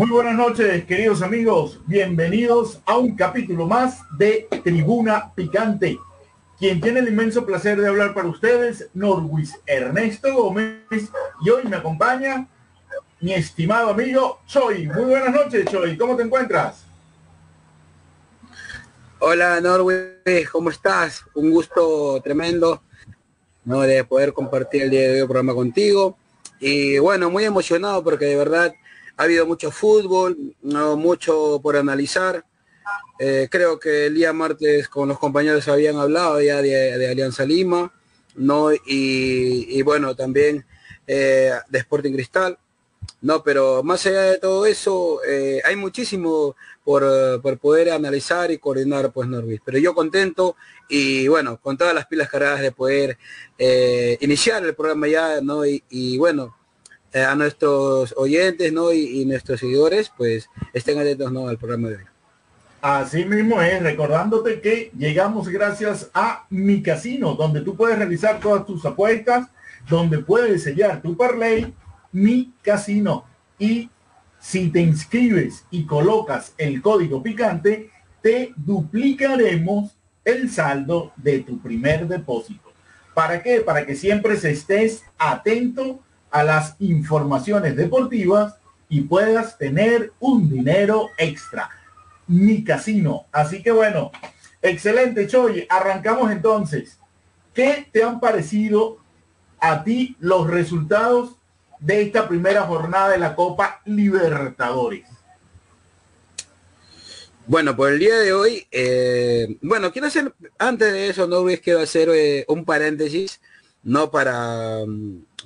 Muy buenas noches, queridos amigos. Bienvenidos a un capítulo más de Tribuna Picante. Quien tiene el inmenso placer de hablar para ustedes, Norwis Ernesto Gómez, y hoy me acompaña mi estimado amigo Choi. Muy buenas noches, Choi. ¿Cómo te encuentras? Hola, Norwis. ¿Cómo estás? Un gusto tremendo ¿no? de poder compartir el día de hoy el programa contigo. Y bueno, muy emocionado porque de verdad ha habido mucho fútbol, no mucho por analizar. Eh, creo que el día martes con los compañeros habían hablado ya de, Alianza Lima, ¿no? Y, bueno, también eh, de Sporting Cristal. No, pero más allá de todo eso, eh, hay muchísimo por, por, poder analizar y coordinar, pues Norvis. Pero yo contento y bueno, con todas las pilas cargadas de poder iniciar el programa ya, ¿no? Y, bueno, a nuestros oyentes, ¿no? Y, nuestros seguidores, pues estén atentos, ¿no? Al programa de hoy. Así mismo es, recordándote que llegamos gracias a Mi Casino, donde tú puedes realizar todas tus apuestas, donde puedes sellar tu parlay, Mi Casino. Y si te inscribes y colocas el código picante, te duplicaremos el saldo de tu primer depósito. ¿Para qué? Para que siempre estés atento a las informaciones deportivas y puedas tener un dinero extra mi casino. Así que bueno, excelente, Choy. Arrancamos entonces. ¿Qué te han parecido a ti los resultados de esta primera jornada de la Copa Libertadores? Bueno, por el día de hoy, eh, bueno, quiero hacer, antes de eso, no quiero hacer eh, un paréntesis, no para,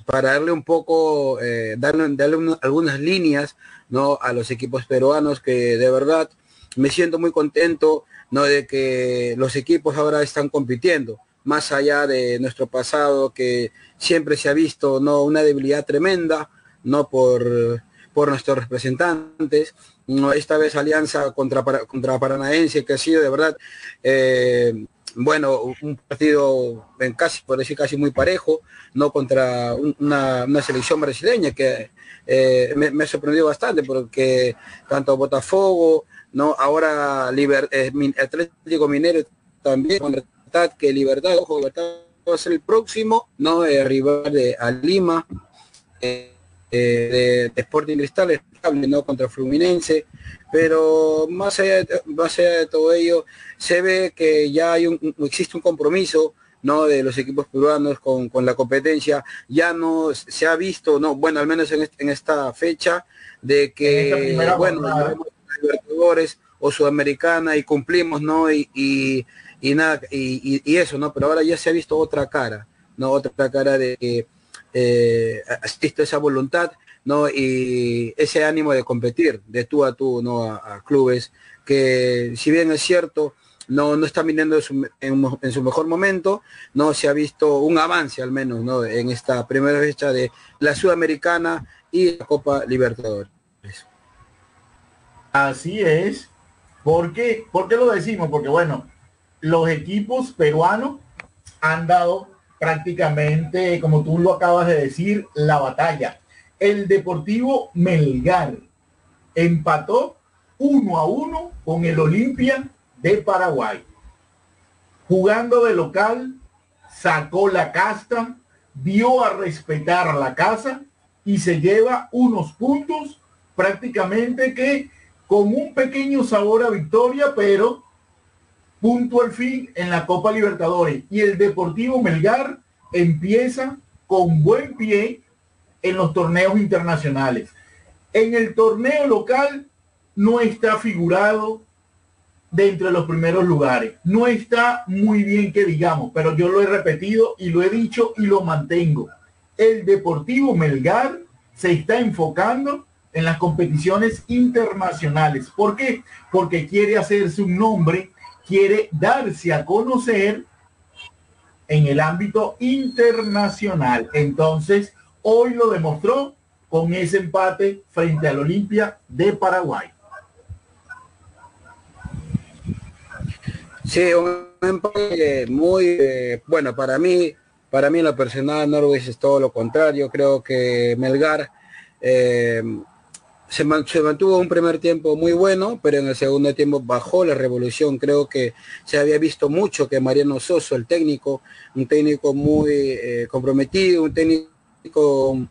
para darle un poco, eh, darle, darle algunas líneas, no a los equipos peruanos que de verdad me siento muy contento ¿no? de que los equipos ahora están compitiendo, más allá de nuestro pasado que siempre se ha visto ¿no? una debilidad tremenda no por, por nuestros representantes. ¿no? Esta vez alianza contra, contra Paranaense, que ha sido de verdad eh, bueno, un partido en casi, por decir casi muy parejo, no contra una, selección brasileña que eh, me, me, ha sorprendido bastante porque tanto Botafogo, ¿no? Ahora Liber, eh, Atlético Minero también con Libertad, que Libertad, ojo, Libertad va a ser el próximo, ¿no? Eh, rival de a Lima, eh, de, Sporting Cristal, ¿no? Contra Fluminense, pero más allá, de, más allá de todo ello, se ve que ya hay un, existe un compromiso ¿no? de los equipos peruanos con, con, la competencia, ya no se ha visto, no, bueno, al menos en, en esta fecha, de que, bueno, Libertadores o Sudamericana y cumplimos, ¿no? Y, y, nada, y, y, eso, ¿no? Pero ahora ya se ha visto otra cara, ¿no? Otra cara de que eh, existe esa voluntad, ¿no? Y ese ánimo de competir de tú a tú, ¿no? A, clubes que, si bien es cierto, no, no están viniendo en su, en, su, mejor momento, no se ha visto un avance al menos, ¿no? En esta primera fecha de la Sudamericana y la Copa Libertadores. Así es. ¿Por qué? ¿Por qué lo decimos? Porque bueno, los equipos peruanos han dado prácticamente, como tú lo acabas de decir, la batalla. El Deportivo Melgar empató uno a uno con el Olimpia de Paraguay. Jugando de local, sacó la casta, dio a respetar la casa y se lleva unos puntos prácticamente que con un pequeño sabor a victoria, pero punto al fin en la Copa Libertadores y el Deportivo Melgar empieza con buen pie en los torneos internacionales. En el torneo local no está figurado de los primeros lugares. No está muy bien que digamos, pero yo lo he repetido y lo he dicho y lo mantengo. El Deportivo Melgar se está enfocando en las competiciones internacionales. ¿Por qué? Porque quiere hacerse un nombre, quiere darse a conocer en el ámbito internacional. Entonces, hoy lo demostró con ese empate frente al Olimpia de Paraguay. Sí, un empate muy eh, bueno para mí. Para mí en lo personal Norwich es todo lo contrario. Creo que Melgar eh, se, mantuvo un primer tiempo muy bueno, pero en el segundo tiempo bajó la revolución. Creo que se había visto mucho que Mariano Soso, el técnico, un técnico muy eh, comprometido, un técnico con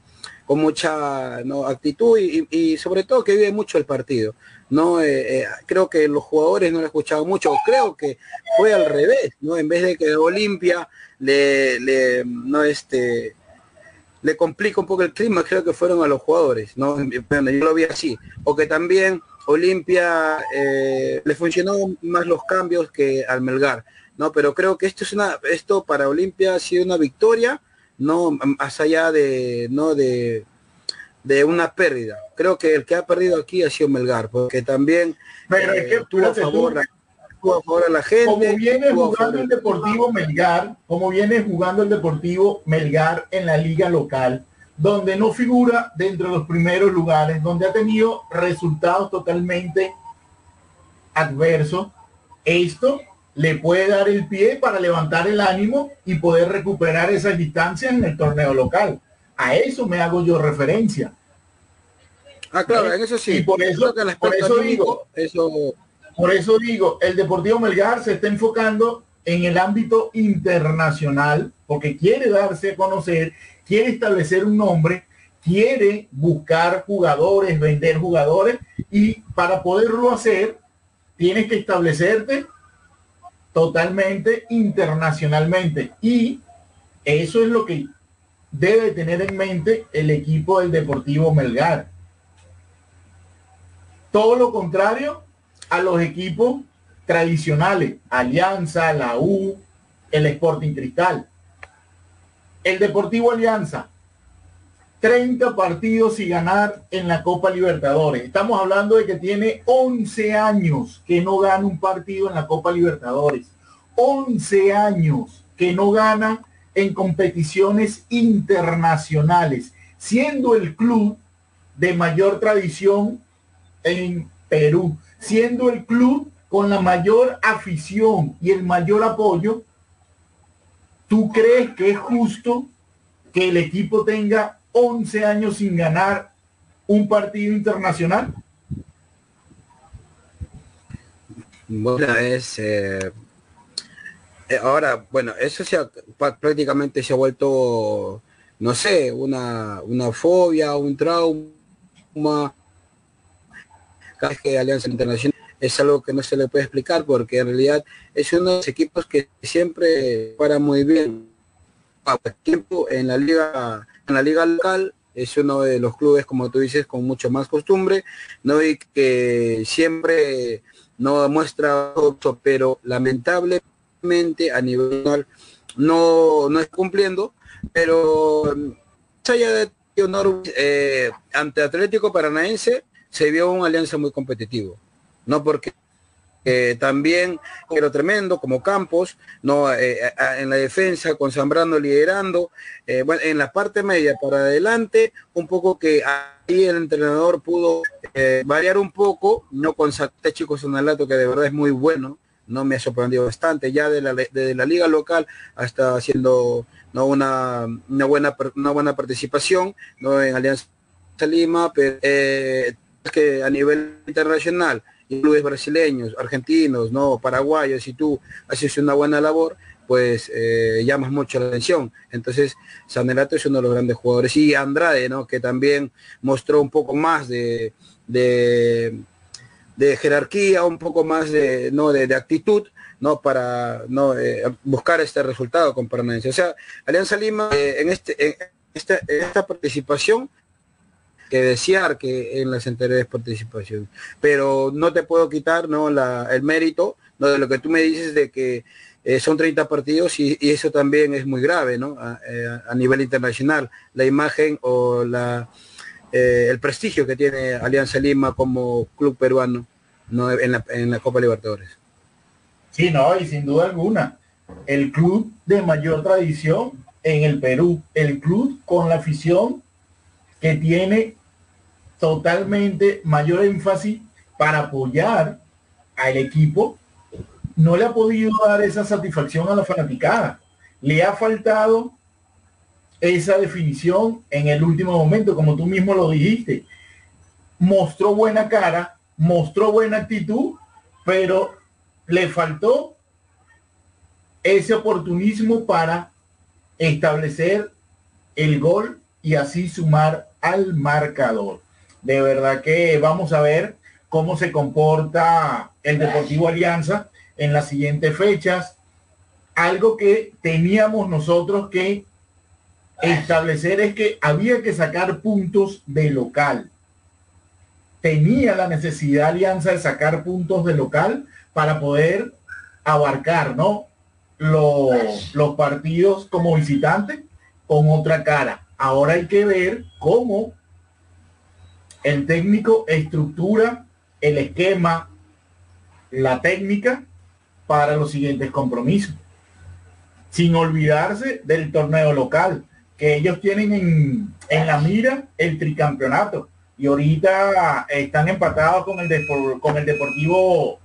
mucha actitud y, sobre todo que vive mucho el partido. No, eh, eh, creo que los jugadores no lo escuchaban mucho, creo que fue al revés, ¿no? En vez de que Olimpia le, no este le complica un poco el clima, creo que fueron a los jugadores, ¿no? yo lo vi así. O que también Olimpia eh, le funcionó más los cambios que al Melgar, ¿no? Pero creo que esto es una, esto para Olimpia ha sido una victoria, no más allá de, no de, de una pérdida. Creo que el que ha perdido aquí ha sido Melgar, porque también Pero es que, eh, tuvo, a favor, tuvo a favor a la gente. Como viene jugando el Deportivo Melgar, como viene jugando el Deportivo Melgar en la liga local, donde no figura dentro de los primeros lugares, donde ha tenido resultados totalmente adversos, esto le puede dar el pie para levantar el ánimo y poder recuperar esas distancias en el torneo local. A eso me hago yo referencia. Ah, claro, en eso sí. Y por eso, por eso digo, eso... por eso digo, el Deportivo Melgar se está enfocando en el ámbito internacional porque quiere darse a conocer, quiere establecer un nombre, quiere buscar jugadores, vender jugadores y para poderlo hacer tienes que establecerte totalmente internacionalmente y eso es lo que debe tener en mente el equipo del Deportivo Melgar. Todo lo contrario a los equipos tradicionales, Alianza, la U, el Sporting Cristal. El Deportivo Alianza, 30 partidos y ganar en la Copa Libertadores. Estamos hablando de que tiene 11 años que no gana un partido en la Copa Libertadores. 11 años que no gana en competiciones internacionales, siendo el club de mayor tradición en Perú, siendo el club con la mayor afición y el mayor apoyo, ¿tú crees que es justo que el equipo tenga 11 años sin ganar un partido internacional? Bueno, es... Eh, eh, ahora, bueno, eso se prácticamente se ha vuelto, no sé, una, una fobia, un trauma. Cada que Alianza Internacional es algo que no se le puede explicar porque en realidad es uno de los equipos que siempre para muy bien. Tiempo en la liga en la liga local es uno de los clubes, como tú dices, con mucho más costumbre, ¿no? Y que siempre no demuestra otro, pero lamentablemente a nivel no, no está cumpliendo, pero allá de eh, ante Atlético Paranaense se vio una alianza muy competitivo, no porque también pero tremendo como Campos, no eh, en la defensa con Zambrano liderando, eh, bueno, en la parte media para adelante, un poco que ahí el entrenador pudo eh, variar un poco, no con Chico Sonalato que de verdad es muy bueno, no me ha sorprendido bastante, ya de la, de la liga local hasta haciendo no una, una buena una buena participación no en Alianza Lima, pero que a nivel internacional clubes brasileños, argentinos, no paraguayos, si tú haces una buena labor, pues eh, llamas mucho la atención. Entonces, Sanelato es uno de los grandes jugadores. Y Andrade, ¿no? Que también mostró un poco más de, de, jerarquía, un poco más de, ¿no? de, actitud, no para no eh, buscar este resultado con permanencia. O sea, Alianza Lima eh, en este en esta, esta participación desear que en las anteriores participaciones. Pero no te puedo quitar no la, el mérito no de lo que tú me dices de que eh, son 30 partidos y, eso también es muy grave ¿no? Eh, a, nivel internacional. La imagen o la, eh, el prestigio que tiene Alianza Lima como club peruano ¿no? en, la, en la Copa Libertadores. Sí, no, y sin duda alguna, el club de mayor tradición en el Perú, el club con la afición que tiene totalmente mayor énfasis para apoyar al equipo no le ha podido dar esa satisfacción a la fanaticada. Le ha faltado esa definición en el último momento, como tú mismo lo dijiste. Mostró buena cara, mostró buena actitud, pero le faltó ese oportunismo para establecer el gol y así sumar al marcador. De verdad que vamos a ver cómo se comporta el Deportivo Alianza en las siguientes fechas. Algo que teníamos nosotros que establecer es que había que sacar puntos de local. Tenía la necesidad Alianza de sacar puntos de local para poder abarcar, ¿no? Los, los partidos como visitante con otra cara. Ahora hay que ver cómo el técnico estructura el esquema, la técnica para los siguientes compromisos. Sin olvidarse del torneo local, que ellos tienen en, en la mira el tricampeonato. Y ahorita están empatados con el, con el Deportivo,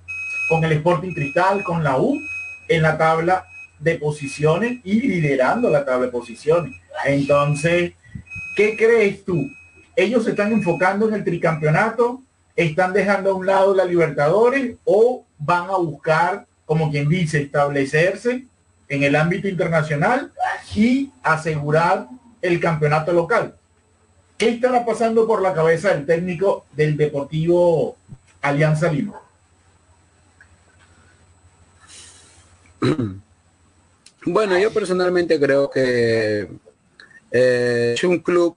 con el Sporting Cristal, con la U, en la tabla de posiciones y liderando la tabla de posiciones. Entonces, ¿qué crees tú? ¿Ellos se están enfocando en el tricampeonato? ¿Están dejando a un lado la Libertadores o van a buscar como quien dice, establecerse en el ámbito internacional y asegurar el campeonato local. ¿Qué estará pasando por la cabeza del técnico del Deportivo Alianza Lima? Bueno, yo personalmente creo que eh, es un club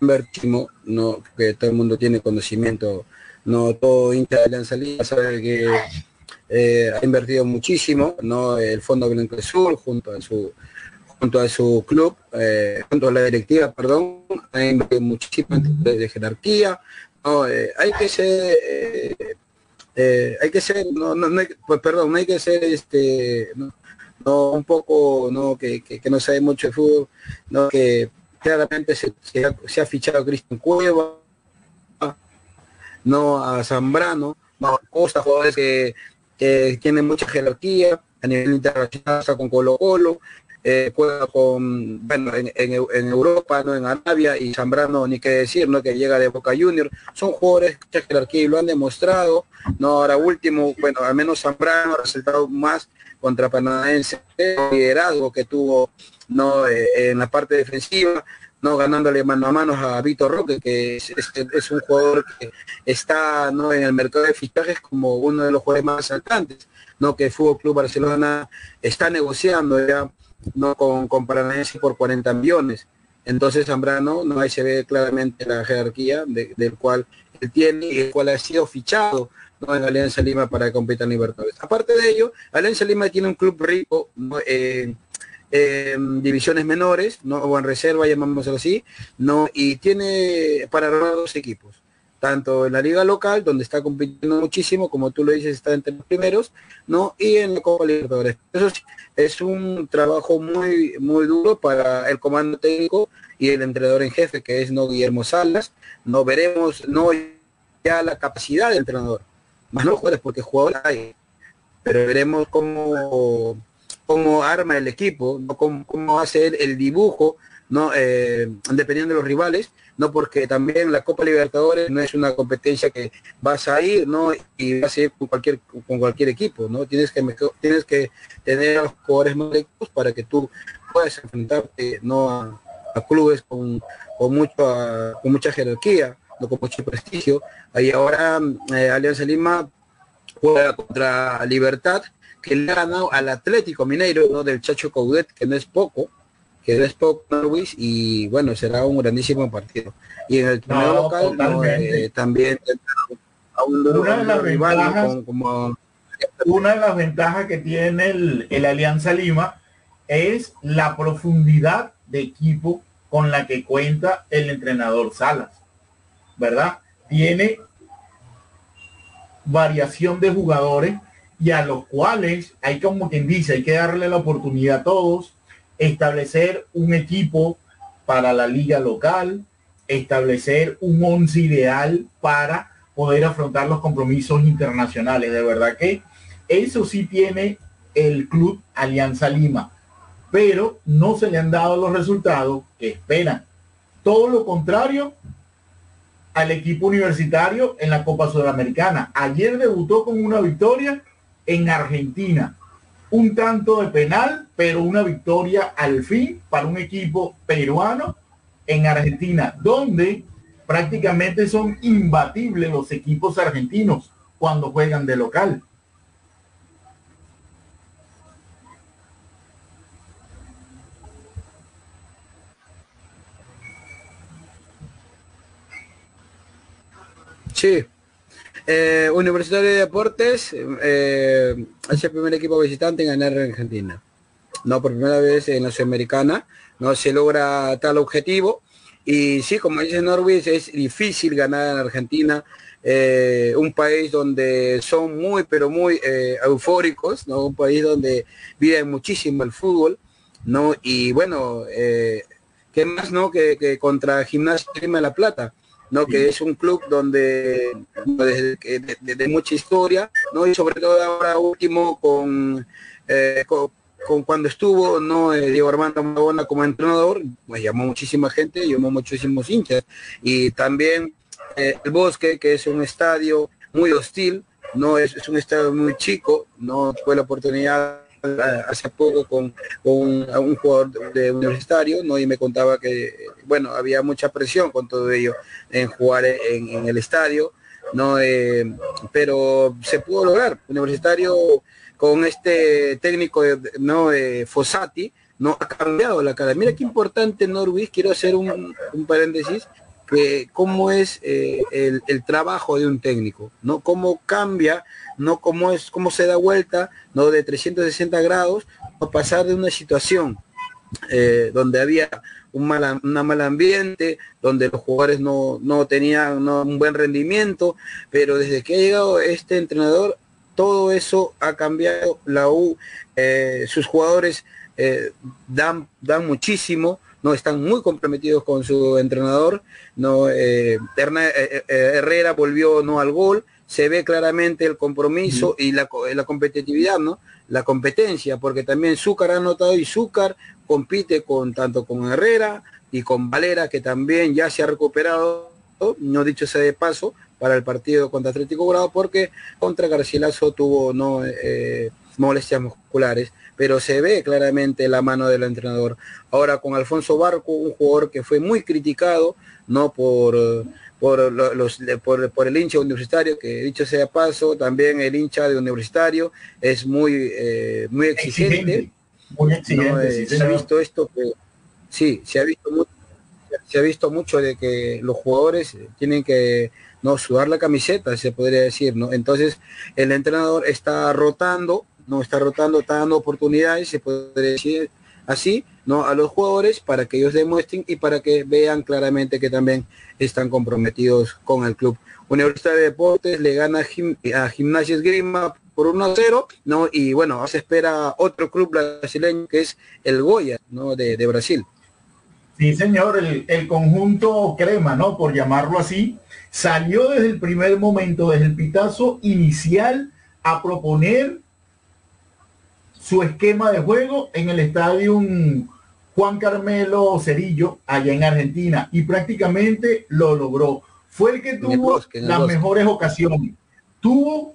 invertimos, no que todo el mundo tiene conocimiento, no todo hincha de Alianza Lima sabe que eh, ha invertido muchísimo, ¿no? El Fondo Blanco Sur junto a su junto a su club, eh, junto a la directiva, perdón, ha invertido muchísimo de, jerarquía. No, eh, hay que ser hay que ser no, no, no hay, pues, perdón, no hay que ser este no, un poco no que, que, no sabe mucho de fútbol, no que claramente se, ha, fichado Cristian Cueva, no a Zambrano, no a Costa, jugadores que que tiene mucha jerarquía a nivel internacional, está con Colo Colo, eh, juega con, bueno, en, Europa, ¿no? En Arabia y Zambrano, ni qué decir, ¿no? Que llega de Boca Junior. Son jugadores de jerarquía y lo han demostrado, ¿no? Ahora último, bueno, al menos Zambrano ha resultado más contra Panamense, el liderazgo que tuvo, ¿no? Eh, en la parte defensiva, no ganándole mano a mano a Víctor Roque, que es, un jugador que está ¿no? en el mercado de fichajes como uno de los jugadores más saltantes, ¿no? que el Fútbol Club Barcelona está negociando ya no con, con Paranaense por 40 millones. Entonces Zambrano, no ahí se ve claramente la jerarquía del cual él tiene y el cual ha sido fichado ¿no? en Alianza Lima para competir en Libertadores. Aparte de ello, Alianza Lima tiene un club rico ¿no? Divisiones menores, ¿no? o en reserva, llamámoslo así, ¿no? y tiene para armar dos equipos, tanto en la liga local, donde está compitiendo muchísimo, como tú lo dices, está entre los primeros, ¿no? y en la Copa Libertadores. Eso es un trabajo muy, muy duro para el comando técnico y el entrenador en jefe, que es no Guillermo Salas. No veremos, no ya la capacidad del entrenador, más no jugadores, porque jugadores hay, pero veremos cómo cómo arma el equipo, ¿no? cómo, hace el dibujo, ¿no? Eh, dependiendo de los rivales, no porque también la Copa Libertadores no es una competencia que vas a ir, ¿no? Y vas a ir con cualquier, con cualquier equipo, ¿no? Tienes que tienes que tener a los jugadores más para que tú puedas enfrentarte no a, clubes con, con, mucho, con mucha jerarquía, no con mucho prestigio. Ahí ahora eh, Alianza Lima juega contra Libertad, que le ha ganado al Atlético Mineiro, ¿no? Del Chacho Coudet, que no es poco, que no es poco Norwich, y bueno, será un grandísimo partido. Y en el torneo local eh, también a un, una de las rival como, una de las ventajas que tiene el, el Alianza Lima es la profundidad de equipo con la que cuenta el entrenador Salas, ¿verdad? Tiene variación de jugadores y a los cuales hay como quien dice, hay que darle la oportunidad a todos, establecer un equipo para la liga local, establecer un once ideal para poder afrontar los compromisos internacionales. De verdad que eso sí tiene el club Alianza Lima, pero no se le han dado los resultados que esperan. Todo lo contrario al equipo universitario en la Copa Sudamericana. Ayer debutó con una victoria en Argentina. Un tanto de penal, pero una victoria al fin para un equipo peruano en Argentina, donde prácticamente son imbatibles los equipos argentinos cuando juegan de local. Sí. Eh, Universitario de Deportes eh, es el primer equipo visitante en ganar en Argentina. No, por primera vez en la Sudamericana no se logra tal objetivo. Y sí, como dice Norwich, es difícil ganar en Argentina, eh, un país donde son muy, pero muy eufóricos, ¿no? Un país donde vive muchísimo el fútbol, ¿no? Y bueno, ¿qué más, no? Que, que contra Gimnasia de La Plata ¿no? que es un club donde desde, mucha historia, ¿no? y sobre todo ahora último con, eh, con, cuando estuvo no eh, Diego Armando Magona como entrenador, pues llamó muchísima gente, llamó muchísimos hinchas, y también eh, el Bosque, que es un estadio muy hostil, no es, es un estadio muy chico, no fue la oportunidad hace poco con, un jugador de universitario, ¿no? Y me contaba que, bueno, había mucha presión con todo ello en jugar en, el estadio, ¿no? Eh, pero se pudo lograr. Universitario con este técnico, ¿no? Eh, Fossati, ¿no? Ha cambiado la cara. Mira qué importante, Norwich, quiero hacer un paréntesis, que cómo es eh, el, trabajo de un técnico, ¿no? Cómo cambia no como es, cómo se da vuelta, no de 360 grados, a pasar de una situación eh, donde había un mal, una mal ambiente, donde los jugadores no, no tenían un buen rendimiento, pero desde que ha llegado este entrenador, todo eso ha cambiado. La U, eh, sus jugadores eh, dan, dan muchísimo, no están muy comprometidos con su entrenador. No, Herrera volvió no al gol, se ve claramente el compromiso y la, la, competitividad, ¿no? La competencia, porque también Zúcar ha notado y Zúcar compite con tanto con Herrera y con Valera, que también ya se ha recuperado, no dicho sea de paso, para el partido contra Atlético Grado, porque contra Garcilaso tuvo no eh, molestias musculares, pero se ve claramente la mano del entrenador. Ahora con Alfonso Barco, un jugador que fue muy criticado, no por por, los, por, el hincha universitario, que dicho sea paso, también el hincha de universitario es muy, eh, muy exigente. Muy exigente, eh, se ha visto esto que sí, se ha visto mucho, se ha visto mucho de que los jugadores tienen que no sudar la camiseta, se podría decir, ¿no? Entonces el entrenador está rotando, no está rotando, está dando oportunidades, se podría decir así, ¿no? A los jugadores para que ellos demuestren y para que vean claramente que también están comprometidos con el club. Universidad de Deportes le gana a Gimnasia Esgrima por 1 0, ¿no? Y bueno, se espera otro club brasileño que es el Goya, ¿no? De, Brasil. Sí, señor, el, el, conjunto crema, ¿no? Por llamarlo así, salió desde el primer momento, desde el pitazo inicial, a proponer su esquema de juego en el estadio Juan Carmelo Cerillo, allá en Argentina, y prácticamente lo logró. Fue el que tuvo las mejores ocasiones. Tuvo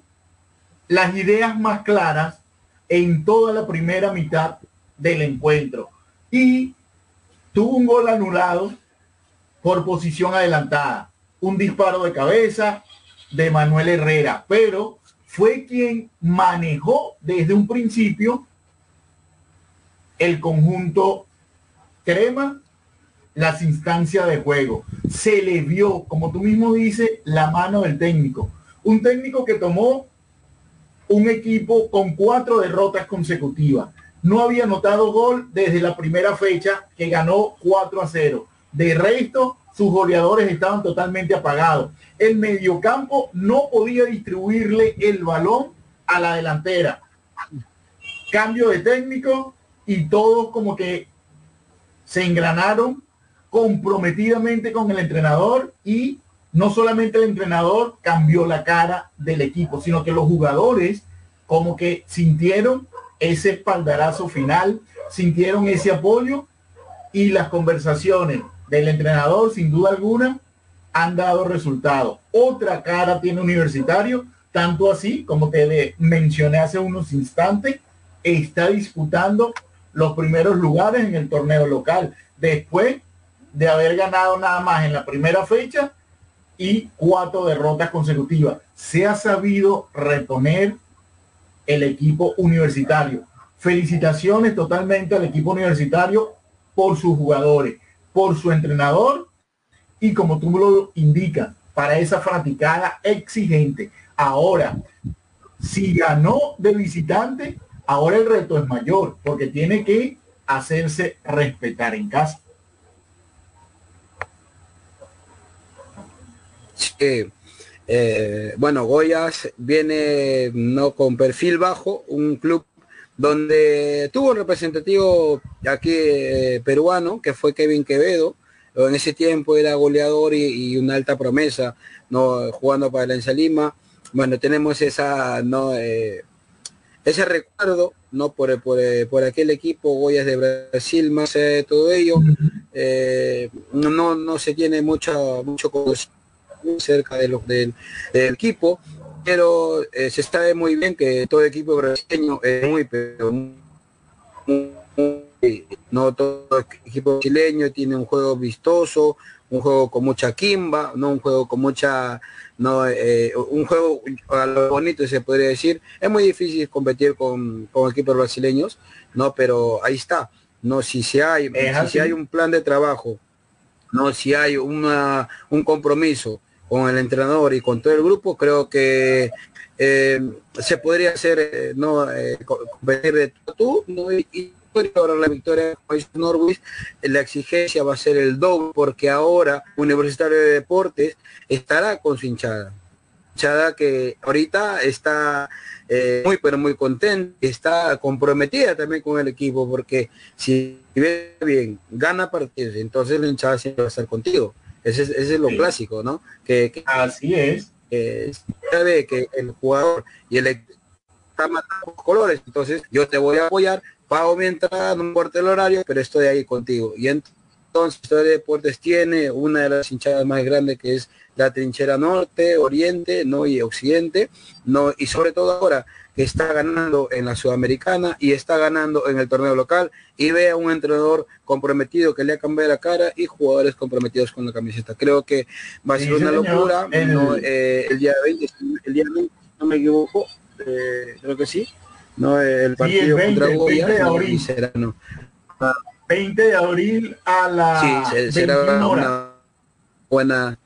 las ideas más claras en toda la primera mitad del encuentro. Y tuvo un gol anulado por posición adelantada. Un disparo de cabeza de Manuel Herrera. Pero fue quien manejó desde un principio el conjunto crema las instancias de juego. Se le vio, como tú mismo dices, la mano del técnico. Un técnico que tomó un equipo con cuatro derrotas consecutivas. No había notado gol desde la primera fecha que ganó 4 a 0. De resto, sus goleadores estaban totalmente apagados. El mediocampo no podía distribuirle el balón a la delantera. Cambio de técnico y todos como que se engranaron comprometidamente con el entrenador y no solamente el entrenador cambió la cara del equipo, sino que los jugadores como que sintieron ese espaldarazo final, sintieron ese apoyo y las conversaciones del entrenador sin duda alguna han dado resultado. Otra cara tiene universitario, tanto así como te mencioné hace unos instantes, está disputando los primeros lugares en el torneo local. Después de haber ganado nada más en la primera fecha y cuatro derrotas consecutivas. Se ha sabido reponer el equipo universitario. Felicitaciones totalmente al equipo universitario por sus jugadores, por su entrenador y como tú lo indicas, para esa fanaticada exigente. Ahora, si ganó de visitante, ahora el reto es mayor porque tiene que hacerse respetar en casa. Eh, bueno, Goyas viene no con perfil bajo, un club donde tuvo un representativo aquí eh, peruano, que fue Kevin Quevedo, en ese tiempo era goleador y, una alta promesa, no jugando para la Lima. Bueno, tenemos esa no eh, ese recuerdo no por, por, aquel equipo Goyas de Brasil, más de todo ello, no, no se tiene mucho mucho conocimiento cerca de los del, equipo, pero eh, se sabe muy bien que todo equipo brasileño es muy, pero no todo equipo brasileño tiene un juego vistoso, un juego con mucha quimba, no un juego con mucha, no eh, un juego a lo bonito se podría decir. Es muy difícil competir con, con equipos brasileños, no, pero ahí está. No, si se hay, si, hay un plan de trabajo, no, si hay una, un compromiso con el entrenador y con todo el grupo, creo que eh, se podría hacer, eh, no eh, competir de tú, ¿no? y, ahora la victoria con Norwich, la exigencia va a ser el doble, porque ahora Universitario de Deportes estará con su hinchada. Hinchada que ahorita está muy pero muy contenta, está comprometida también con el equipo, porque si ve bien, gana partidos, entonces la hinchada siempre va a estar contigo ese, es lo clásico, ¿no? Que, Así es. Que sabe que el jugador y el está matando colores, entonces yo te voy a apoyar, pago mi entrada, no importa el horario, pero estoy ahí contigo. Y entonces de Deportes tiene una de las hinchadas más grandes que es la trinchera norte, oriente, no y occidente, no y sobre todo ahora que está ganando en la Sudamericana y está ganando en el torneo local y ve a un entrenador comprometido que le ha cambiado la cara y jugadores comprometidos con la camiseta. Creo que va a ser una locura. Eh, el... día 20, el día 20, no me equivoco, eh, creo que sí. No, el partido contra Goya de abril. será, no. 20 de abril a la sí, será una buena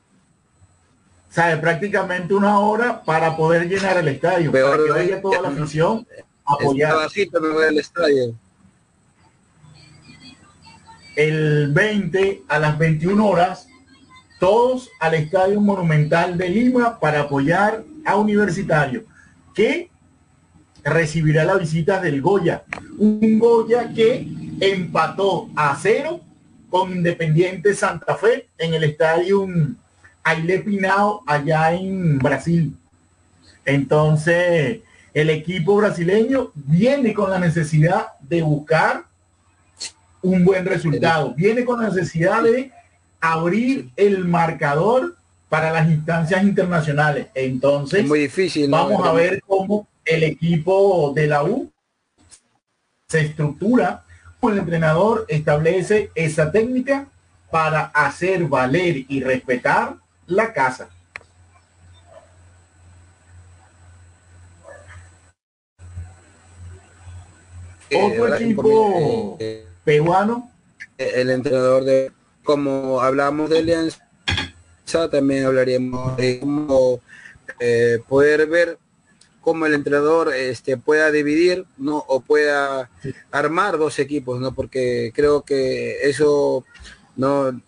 sabe, prácticamente una hora para poder llenar el estadio, para que vaya toda la afición apoyar. el estadio. El 20 a las 21 horas, todos al Estadio Monumental de Lima para apoyar a Universitario, que recibirá la visita del Goya. Un Goya que empató a cero con Independiente Santa Fe en el Estadio Aile Pinao allá en Brasil. Entonces, el equipo brasileño viene con la necesidad de buscar un buen resultado, viene con la necesidad de abrir el marcador para las instancias internacionales. Entonces, muy difícil. Vamos a ver cómo el equipo de la U se estructura, el entrenador establece esa técnica para hacer valer y respetar la casa. Eh, Otro equipo eh, eh, peruano. El entrenador de, como hablamos de alianza, también hablaríamos de cómo poder ver cómo el entrenador este, pueda dividir ¿no? o pueda armar dos equipos, ¿no? porque creo que eso no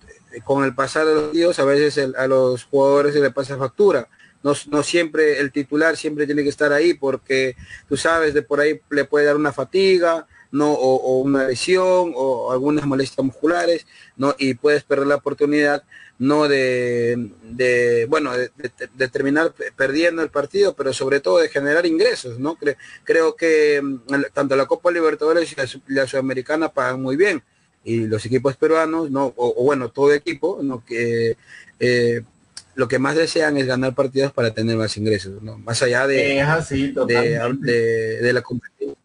con el pasar de los días a veces a los jugadores se le pasa factura. No, no, siempre el titular siempre tiene que estar ahí porque tú sabes de por ahí le puede dar una fatiga no o, una lesión o algunas molestias musculares no y puedes perder la oportunidad no de, bueno, de, terminar perdiendo el partido, pero sobre todo de generar ingresos, ¿no? creo que mm, tanto la Copa Libertadores y la, Sudamericana pagan muy bien, y los equipos peruanos, ¿no? O, bueno, todo equipo, ¿no? Que eh, lo que más desean es ganar partidos para tener más ingresos, ¿no? Más allá de, de, la competencia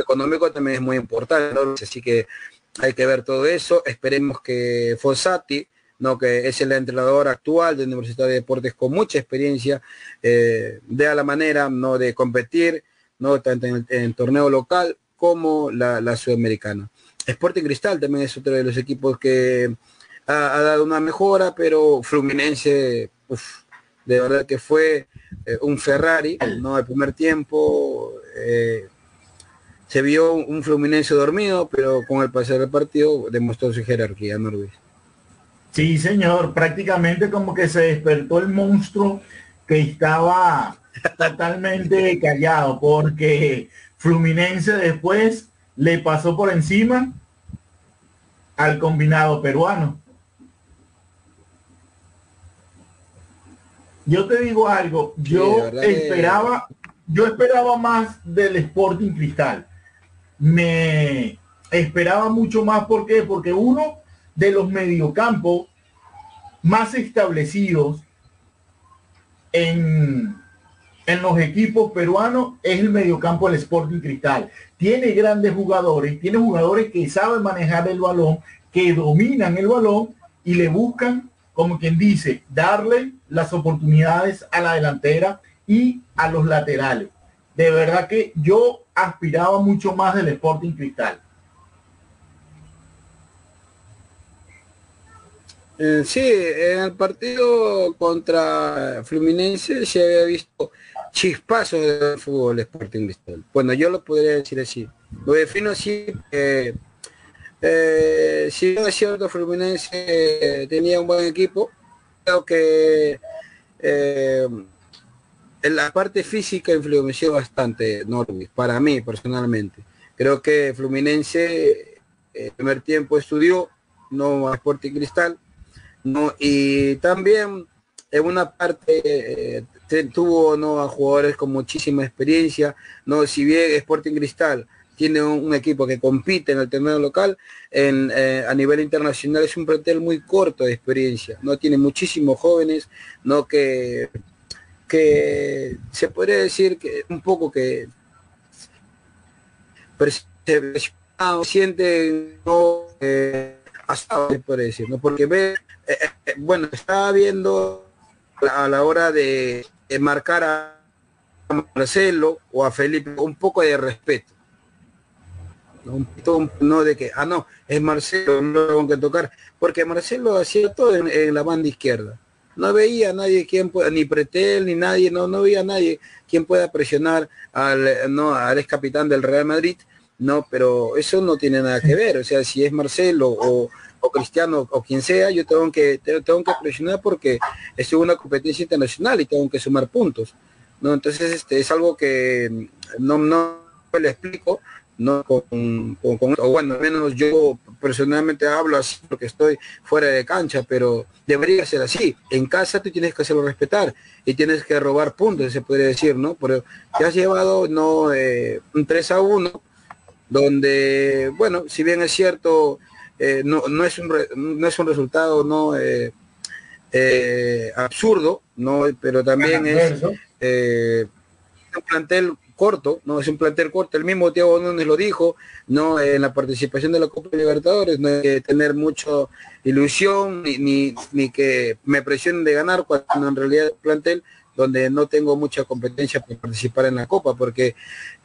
económico también es muy importante, así que hay que ver todo eso. Esperemos que Fossati ¿no? que es el entrenador actual de Universidad de Deportes con mucha experiencia, eh, de la manera ¿no? de competir, ¿no? tanto en el, torneo local como la, sudamericana. Sporting Cristal también es otro de los equipos que ha, dado una mejora, pero Fluminense, de verdad que fue eh, un Ferrari, ¿no? Al primer tiempo eh, se vio un Fluminense dormido, pero con el pasar del partido demostró su jerarquía, ¿no, Sí, señor, prácticamente como que se despertó el monstruo que estaba totalmente callado, porque Fluminense después le pasó por encima al combinado peruano. Yo te digo algo, yo esperaba, yo esperaba más del Sporting Cristal. Me esperaba mucho más, ¿por qué? Porque uno de los mediocampos más establecidos en, en los equipos peruanos es el mediocampo del Sporting Cristal. Tiene grandes jugadores, tiene jugadores que saben manejar el balón, que dominan el balón y le buscan, como quien dice, darle las oportunidades a la delantera y a los laterales. De verdad que yo aspiraba mucho más del Sporting Cristal. Eh, sí, en el partido contra Fluminense se había visto chispazos de fútbol Sporting Cristal. Bueno, yo lo podría decir así. Lo defino así eh, si no es cierto Fluminense tenía un buen equipo, creo que eh, en la parte física influenció bastante Norwich, para mí personalmente. Creo que Fluminense el primer tiempo estudió, no a Sporting Cristal, ¿no? Y también en una parte eh, tuvo ¿no? a jugadores con muchísima experiencia, ¿no? Si bien Sporting Cristal tiene un, equipo que compite en el torneo local, en, eh, a nivel internacional es un plantel muy corto de experiencia, no tiene muchísimos jóvenes, no que que se podría decir que un poco que siente no eh, por decir, porque ve eh, eh, bueno, estaba viendo a la hora de, marcar a Marcelo o a Felipe un poco de respeto. ¿no? no de que, ah, no, es Marcelo, no tengo que tocar, porque Marcelo hacía todo en, la banda izquierda. No veía a nadie quien ni Pretel, ni nadie, no, no veía a nadie quien pueda presionar al, no, al ex capitán del Real Madrid, no, pero eso no tiene nada que ver, o sea, si es Marcelo o, o Cristiano o quien sea, yo tengo que, tengo que presionar porque es una competencia internacional y tengo que sumar puntos. ¿no? Entonces este, es algo que no, no le explico, no con, o bueno, al menos yo personalmente hablo así porque estoy fuera de cancha, pero debería ser así. En casa tú tienes que hacerlo respetar y tienes que robar puntos, se podría decir, ¿no? Pero te has llevado no eh, un 3 a 1, donde, bueno, si bien es cierto, eh, no, no, es un no es un resultado no eh, eh, absurdo, no, pero también es un plantel corto, no es un plantel corto, el mismo Tiago Núñez lo dijo, no en la participación de la Copa Libertadores, no hay que tener mucha ilusión ni, ni, que me presionen de ganar cuando en realidad el plantel donde no tengo mucha competencia para participar en la Copa, porque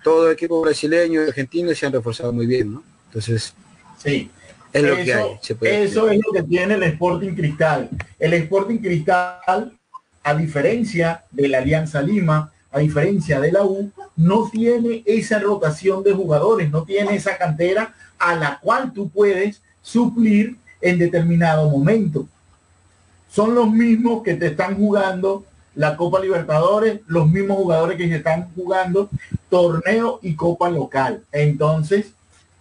todo el equipo brasileño y argentino se han reforzado muy bien, ¿no? Entonces, sí. Es lo que hay. eso es lo que tiene el Sporting Cristal. El Sporting Cristal, a diferencia de la Alianza Lima, a diferencia de la U, no tiene esa rotación de jugadores, no tiene esa cantera a la cual tú puedes suplir en determinado momento. Son los mismos que te están jugando la Copa Libertadores, los mismos jugadores que se están jugando torneo y Copa local. Entonces,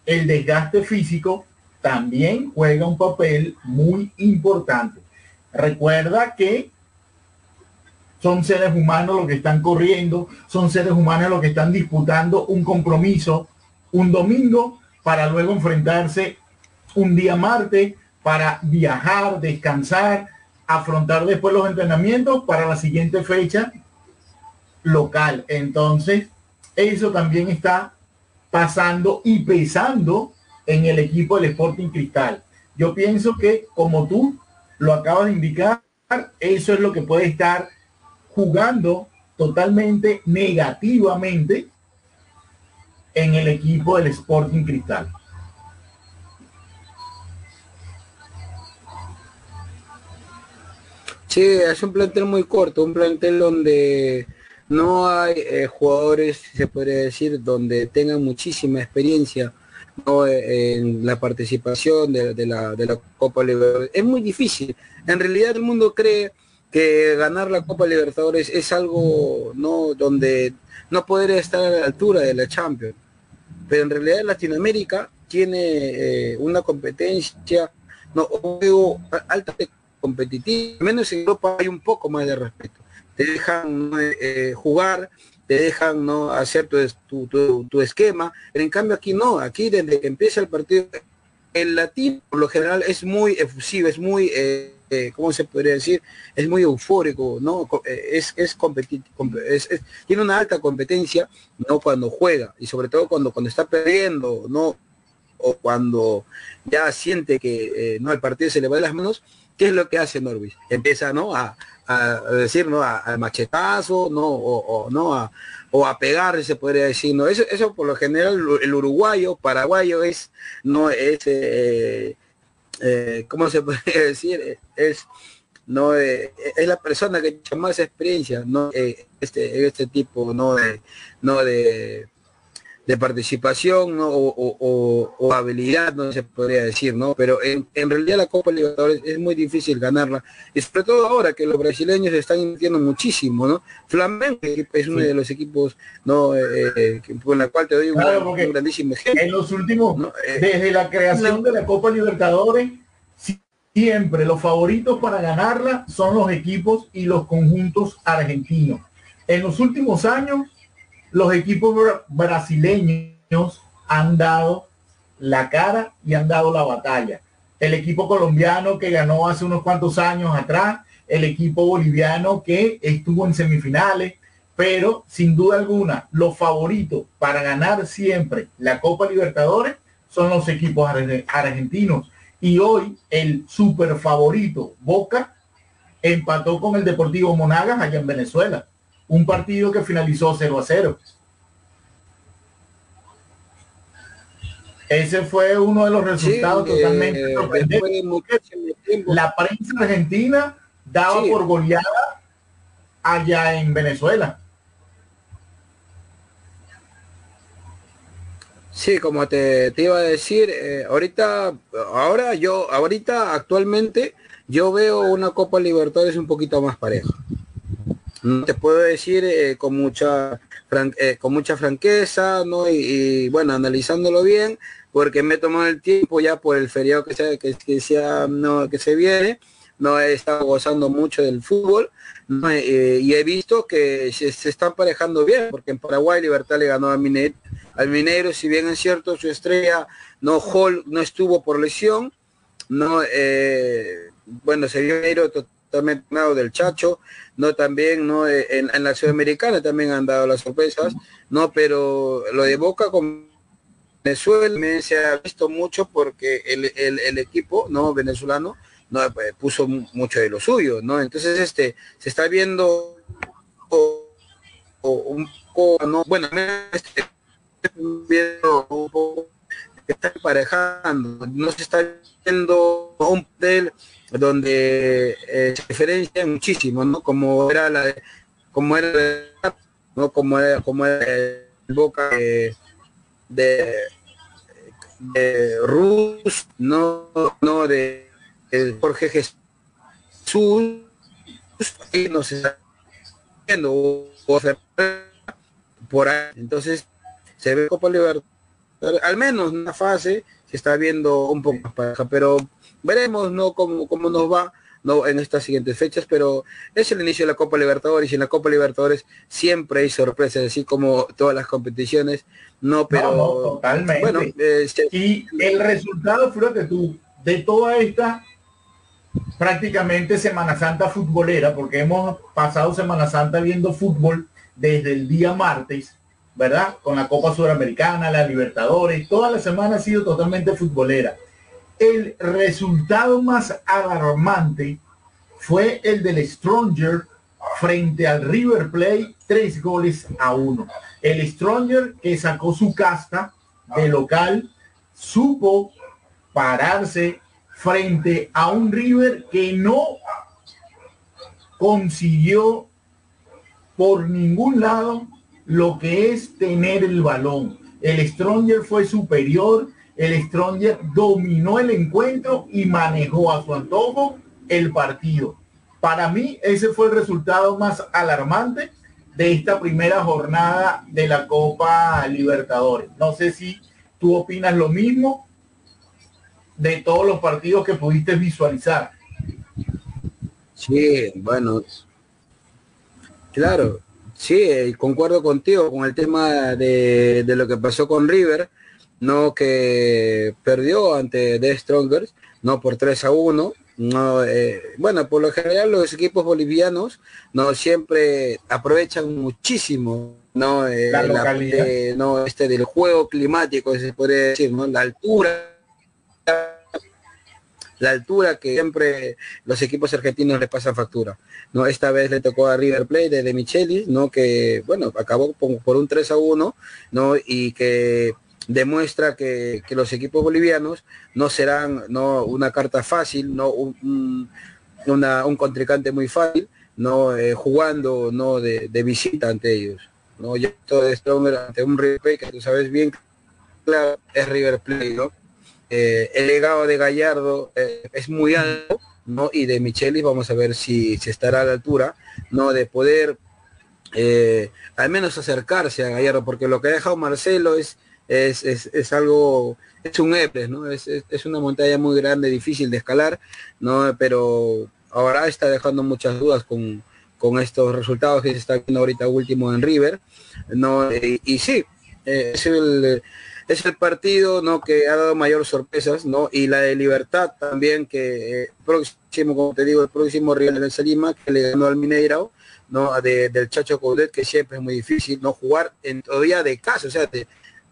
el desgaste físico también juega un papel muy importante. Recuerda que son seres humanos los que están corriendo, son seres humanos los que están disputando un compromiso un domingo para luego enfrentarse un día martes para viajar, descansar, afrontar después los entrenamientos para la siguiente fecha local. Entonces, eso también está pasando y pesando en el equipo del Sporting Cristal. Yo pienso que, como tú lo acabas de indicar, eso es lo que puede estar jugando totalmente negativamente en el equipo del Sporting Cristal. Sí, es un plantel muy corto, un plantel donde no hay eh, jugadores, se podría decir, donde tengan muchísima experiencia en la participación de, la, de la Copa Libertadores. Es muy difícil. En realidad el mundo cree que ganar la Copa Libertadores es algo no donde no poder estar a la altura de la Champions. Pero en realidad Latinoamérica tiene eh, una competencia, no, juego altamente competitiva, menos en Europa hay un poco más de respeto. Te dejan eh, jugar, te dejan no hacer tu, tu, esquema, pero en cambio aquí no, aquí desde que empieza el partido, el latín por lo general es muy efusivo, es muy... Eh, eh, ¿cómo se podría decir? Es muy eufórico, ¿no? Eh, es, es, es, tiene una alta competencia, ¿no? Cuando juega, y sobre todo cuando, cuando está perdiendo, ¿no? O cuando ya siente que, no, el partido se le va de las manos, ¿qué es lo que hace Norwich? Empieza, ¿no? A, decir, ¿no? Al machetazo, ¿no? O, ¿no? A, o a pegar, se podría decir, ¿no? Eso, eso por lo general el uruguayo, paraguayo es, no es eh, ¿cómo se puede decir? Es, no eh, es la persona que tiene más experiencia no eh, este este tipo no de no de de participación o, habilidad, no se podría decir, ¿no? Pero en, realidad la Copa Libertadores es muy difícil ganarla, y sobre todo ahora que los brasileños están invirtiendo muchísimo, ¿no? Flamengo es uno de los equipos, ¿no? Eh, eh, con la cual te doy un, grandísimo ejemplo. En los últimos, eh, desde la creación de la Copa Libertadores, siempre los favoritos para ganarla son los equipos y los conjuntos argentinos. En los últimos años, los equipos brasileños han dado la cara y han dado la batalla. El equipo colombiano que ganó hace unos cuantos años atrás, el equipo boliviano que estuvo en semifinales, pero sin duda alguna los favoritos para ganar siempre la Copa Libertadores son los equipos argentinos. Y hoy el super favorito Boca empató con el Deportivo Monagas allá en Venezuela un partido que finalizó 0 a 0. Ese fue uno de los resultados totalmente sorprendentes. La prensa argentina daba por goleada allá en Venezuela. Sí, como te, iba a decir, eh, ahorita, ahora yo, ahorita actualmente, yo veo una Copa Libertadores un poquito más pareja te puedo decir eh, con mucha eh, con mucha franqueza, ¿no? Y, bueno, analizándolo bien, porque me he tomado el tiempo ya por el feriado que se, que, no, que se viene, no he estado gozando mucho del fútbol, eh, y he visto que se, están parejando bien, porque en Paraguay Libertad le ganó al Mineiro, al Mineiro, si bien es cierto, su estrella, no Hall, no estuvo por lesión, no bueno, se vio Mineiro también del Chacho, no también, no eh, en, la Sudamericana también han dado las sorpresas, no, pero lo de Boca con Venezuela se ha visto mucho porque el, equipo no venezolano no pues, puso mucho de lo suyo, ¿no? Entonces este se está viendo un poco, no, bueno, este, viendo está emparejando, no se está viendo un del donde eh, se diferencia muchísimo, ¿no? Como era la como era no como era como era el boca de, de, de Rus, no, no de el Jorge Jesús, y no se está viendo por ahí. Entonces se ve Copa Libertadores, al menos una fase se está viendo un poco más pareja, pero veremos no cómo, cómo nos va no en estas siguientes fechas, pero es el inicio de la Copa Libertadores y en la Copa Libertadores siempre hay sorpresas, así como todas las competiciones, no, pero totalmente. Bueno, eh, y el resultado, fíjate tú, de toda esta prácticamente Semana Santa futbolera, porque hemos pasado Semana Santa viendo fútbol desde el día martes, ¿verdad? Con la Copa Sudamericana, la Libertadores, toda la semana ha sido totalmente futbolera. El resultado más alarmante fue el del Stronger frente al River Plate, tres goles a uno. El Stronger que sacó su casta de local, supo pararse frente a un River que no consiguió por ningún lado lo que es tener el balón. El Stronger fue superior, el Stronger dominó el encuentro y manejó a su antojo el partido. Para mí ese fue el resultado más alarmante de esta primera jornada de la Copa Libertadores. No sé si tú opinas lo mismo de todos los partidos que pudiste visualizar. Sí, bueno, claro, Sí, concuerdo contigo con el tema de, lo que pasó con River, no que perdió ante The Strongers, no por 3 a 1. No, eh, bueno, por lo general los equipos bolivianos no siempre aprovechan muchísimo no, eh, no este del juego climático, se puede decir, ¿no? La altura la altura que siempre los equipos argentinos le pasan factura. ¿no? Esta vez le tocó a River Plate de Michelis, ¿no? que bueno, acabó por, un 3 a 1, ¿no? y que demuestra que, los equipos bolivianos no serán no una carta fácil, no un, un contrincante muy fácil, no eh, jugando no de, visita ante ellos. No, yo esto ante un River Plate que tú sabes bien claro es River Plate, ¿no? Eh, el legado de Gallardo eh, es muy alto, ¿no? Y de Michelis vamos a ver si, se estará a la altura, ¿no? De poder eh, al menos acercarse a Gallardo, porque lo que ha dejado Marcelo es, es, es, algo, es un Epres, ¿no? Es, una montaña muy grande, difícil de escalar, ¿no? Pero ahora está dejando muchas dudas con, con estos resultados que se está viendo ahorita último en River, ¿no? Y, y sí, es el es el partido ¿no? que ha dado mayor sorpresas, ¿no? Y la de Libertad también, que eh, próximo, como te digo, el próximo rival de Salima, que le ganó al Mineiro, ¿no? del Chacho Coudet, que siempre es muy difícil, ¿no? Jugar en todavía de casa, o sea, de,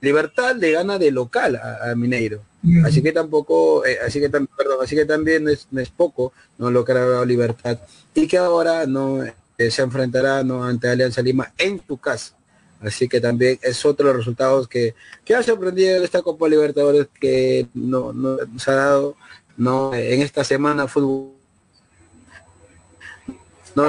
Libertad le gana de local a, Mineiro. Así que tampoco, eh, así que perdón, así que también no es, poco, ¿no? Lo que ha dado Libertad. Y que ahora no eh, se enfrentará ¿no? ante Alianza Lima en tu casa. Así que también es otro de los resultados que, que ha sorprendido esta Copa Libertadores que no, no nos ha dado no en esta semana fútbol. No,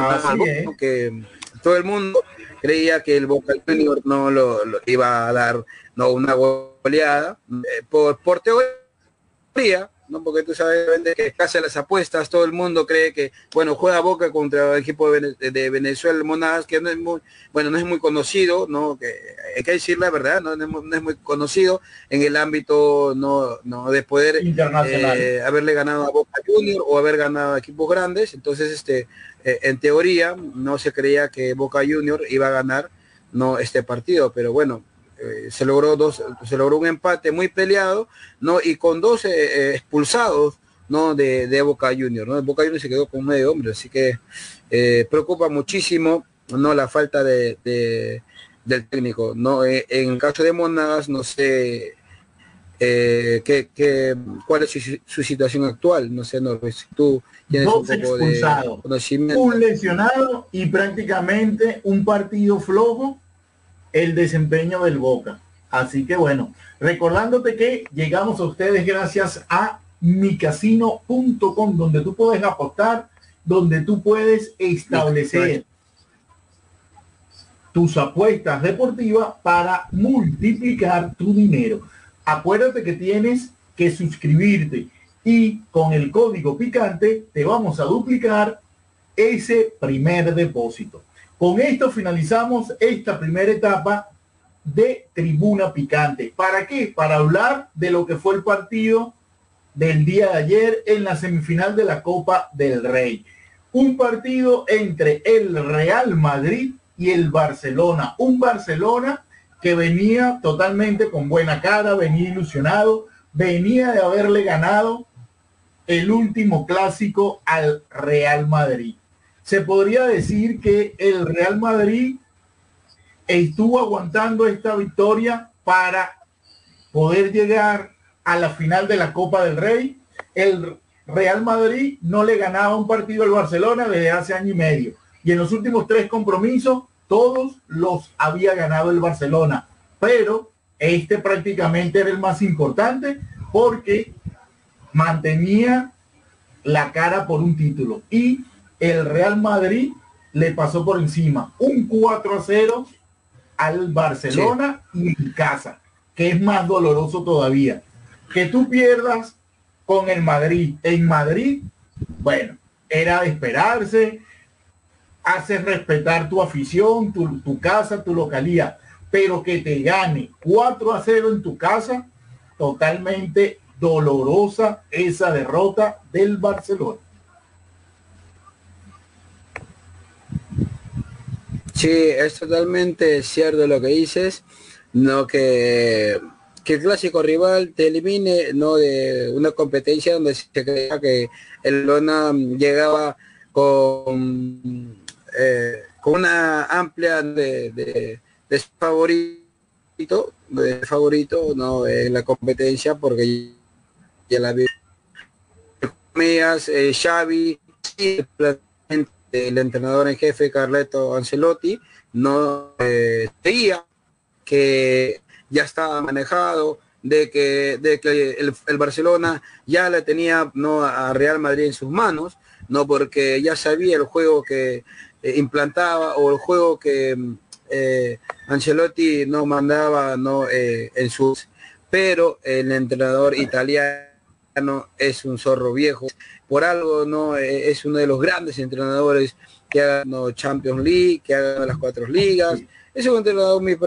que todo el mundo creía que el Boca Junior no lo, iba a dar no una goleada eh, por, por teoría ¿no? Porque tú sabes que casi las apuestas, todo el mundo cree que, bueno, juega Boca contra el equipo de, Venezuela, Monadas, que no es muy, bueno, no es muy conocido, ¿no? Que hay que decir la verdad, ¿no? es, muy conocido en el ámbito, ¿no? no de poder eh, haberle ganado a Boca Junior o haber ganado a equipos grandes. Entonces, este, eh, en teoría, no se creía que Boca Junior iba a ganar, ¿no? Este partido, pero bueno, eh, se logró dos, se logró un empate muy peleado, ¿no? Y con dos eh, eh, expulsados, ¿no? De, de, Boca Junior, ¿no? Boca Junior se quedó con medio hombre, así que preocupa muchísimo, ¿no? La falta de, del técnico, ¿no? en caso de Monagas, no sé eh, que, cuál es su, situación actual. No sé, no, si tú tienes un poco de conocimiento. Un lesionado y prácticamente un partido flojo el desempeño del Boca. Así que bueno, recordándote que llegamos a ustedes gracias a micasino.com, donde tú puedes apostar, donde tú puedes establecer tus apuestas deportivas para multiplicar tu dinero. Acuérdate que tienes que suscribirte y con el código picante te vamos a duplicar ese primer depósito. Con esto finalizamos esta primera etapa de Tribuna Picante. ¿Para qué? Para hablar de lo que fue el partido del día de ayer en la semifinal de la Copa del Rey. Un partido entre el Real Madrid y el Barcelona. Un Barcelona que venía totalmente con buena cara, venía ilusionado, venía de haberle ganado el último clásico al Real Madrid. Se podría decir que el Real Madrid estuvo aguantando esta victoria para poder llegar a la final de la Copa del Rey. El Real Madrid no le ganaba un partido al Barcelona desde hace año y medio. Y en los últimos tres compromisos todos los había ganado el Barcelona, pero este prácticamente era el más importante porque mantenía la cara por un título y el Real Madrid le pasó por encima un 4 a 0 al Barcelona y en casa, que es más doloroso todavía. Que tú pierdas con el Madrid en Madrid, bueno, era de esperarse, haces respetar tu afición, tu, casa, tu localidad, pero que te gane 4 a 0 en tu casa, totalmente dolorosa esa derrota del Barcelona. Sí, es totalmente cierto lo que dices, no que, que el clásico rival te elimine no de una competencia donde se creía que el Lona llegaba con eh, con una amplia de, de, favorito, de favorito no en la competencia porque ya la vi. Mías eh, Xavi el entrenador en jefe Carleto Ancelotti no eh, que ya estaba manejado de que, de que el, el, Barcelona ya le tenía no a Real Madrid en sus manos, no porque ya sabía el juego que eh, implantaba o el juego que eh, Ancelotti no mandaba no eh, en sus pero el entrenador italiano es un zorro viejo por algo no es uno de los grandes entrenadores que ha ganado Champions League que ha ganado las cuatro ligas. Es un entrenador muy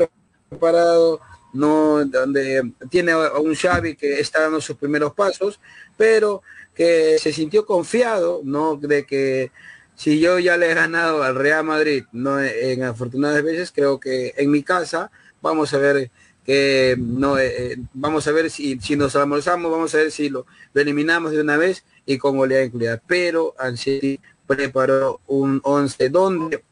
preparado no donde tiene a un Xavi que está dando sus primeros pasos pero que se sintió confiado no de que si yo ya le he ganado al Real Madrid, no en afortunadas veces, creo que en mi casa vamos a ver que no eh, eh, vamos a ver si, si nos almorzamos, vamos a ver si lo, eliminamos de una vez y con goleada incluida. Pero Ancelotti preparó un 11 donde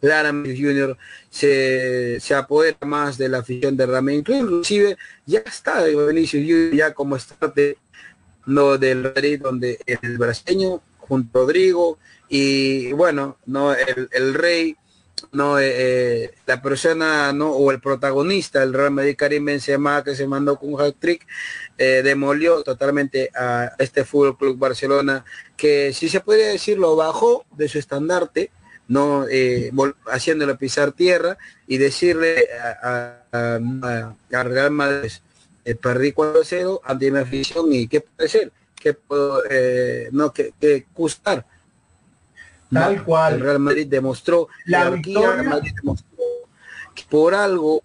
claramente Junior se, se apodera más de la afición de Ramén, inclusive ya está Benicio Junior ya como estarte no del Madrid donde el brasileño junto a Rodrigo y bueno, no el, rey, no eh, eh, la persona no o el protagonista del Real Madrid Karim Benzema que se mandó con un hat trick eh, demolió totalmente a este Fútbol Club Barcelona que si se podría decir lo bajó de su estandarte no haciéndolo pisar tierra y decirle a, Real Madrid perdí 4-0 ante mi afición y qué puede ser que puedo no que, que gustar Tal cual. El Real Madrid demostró, la victoria. que por algo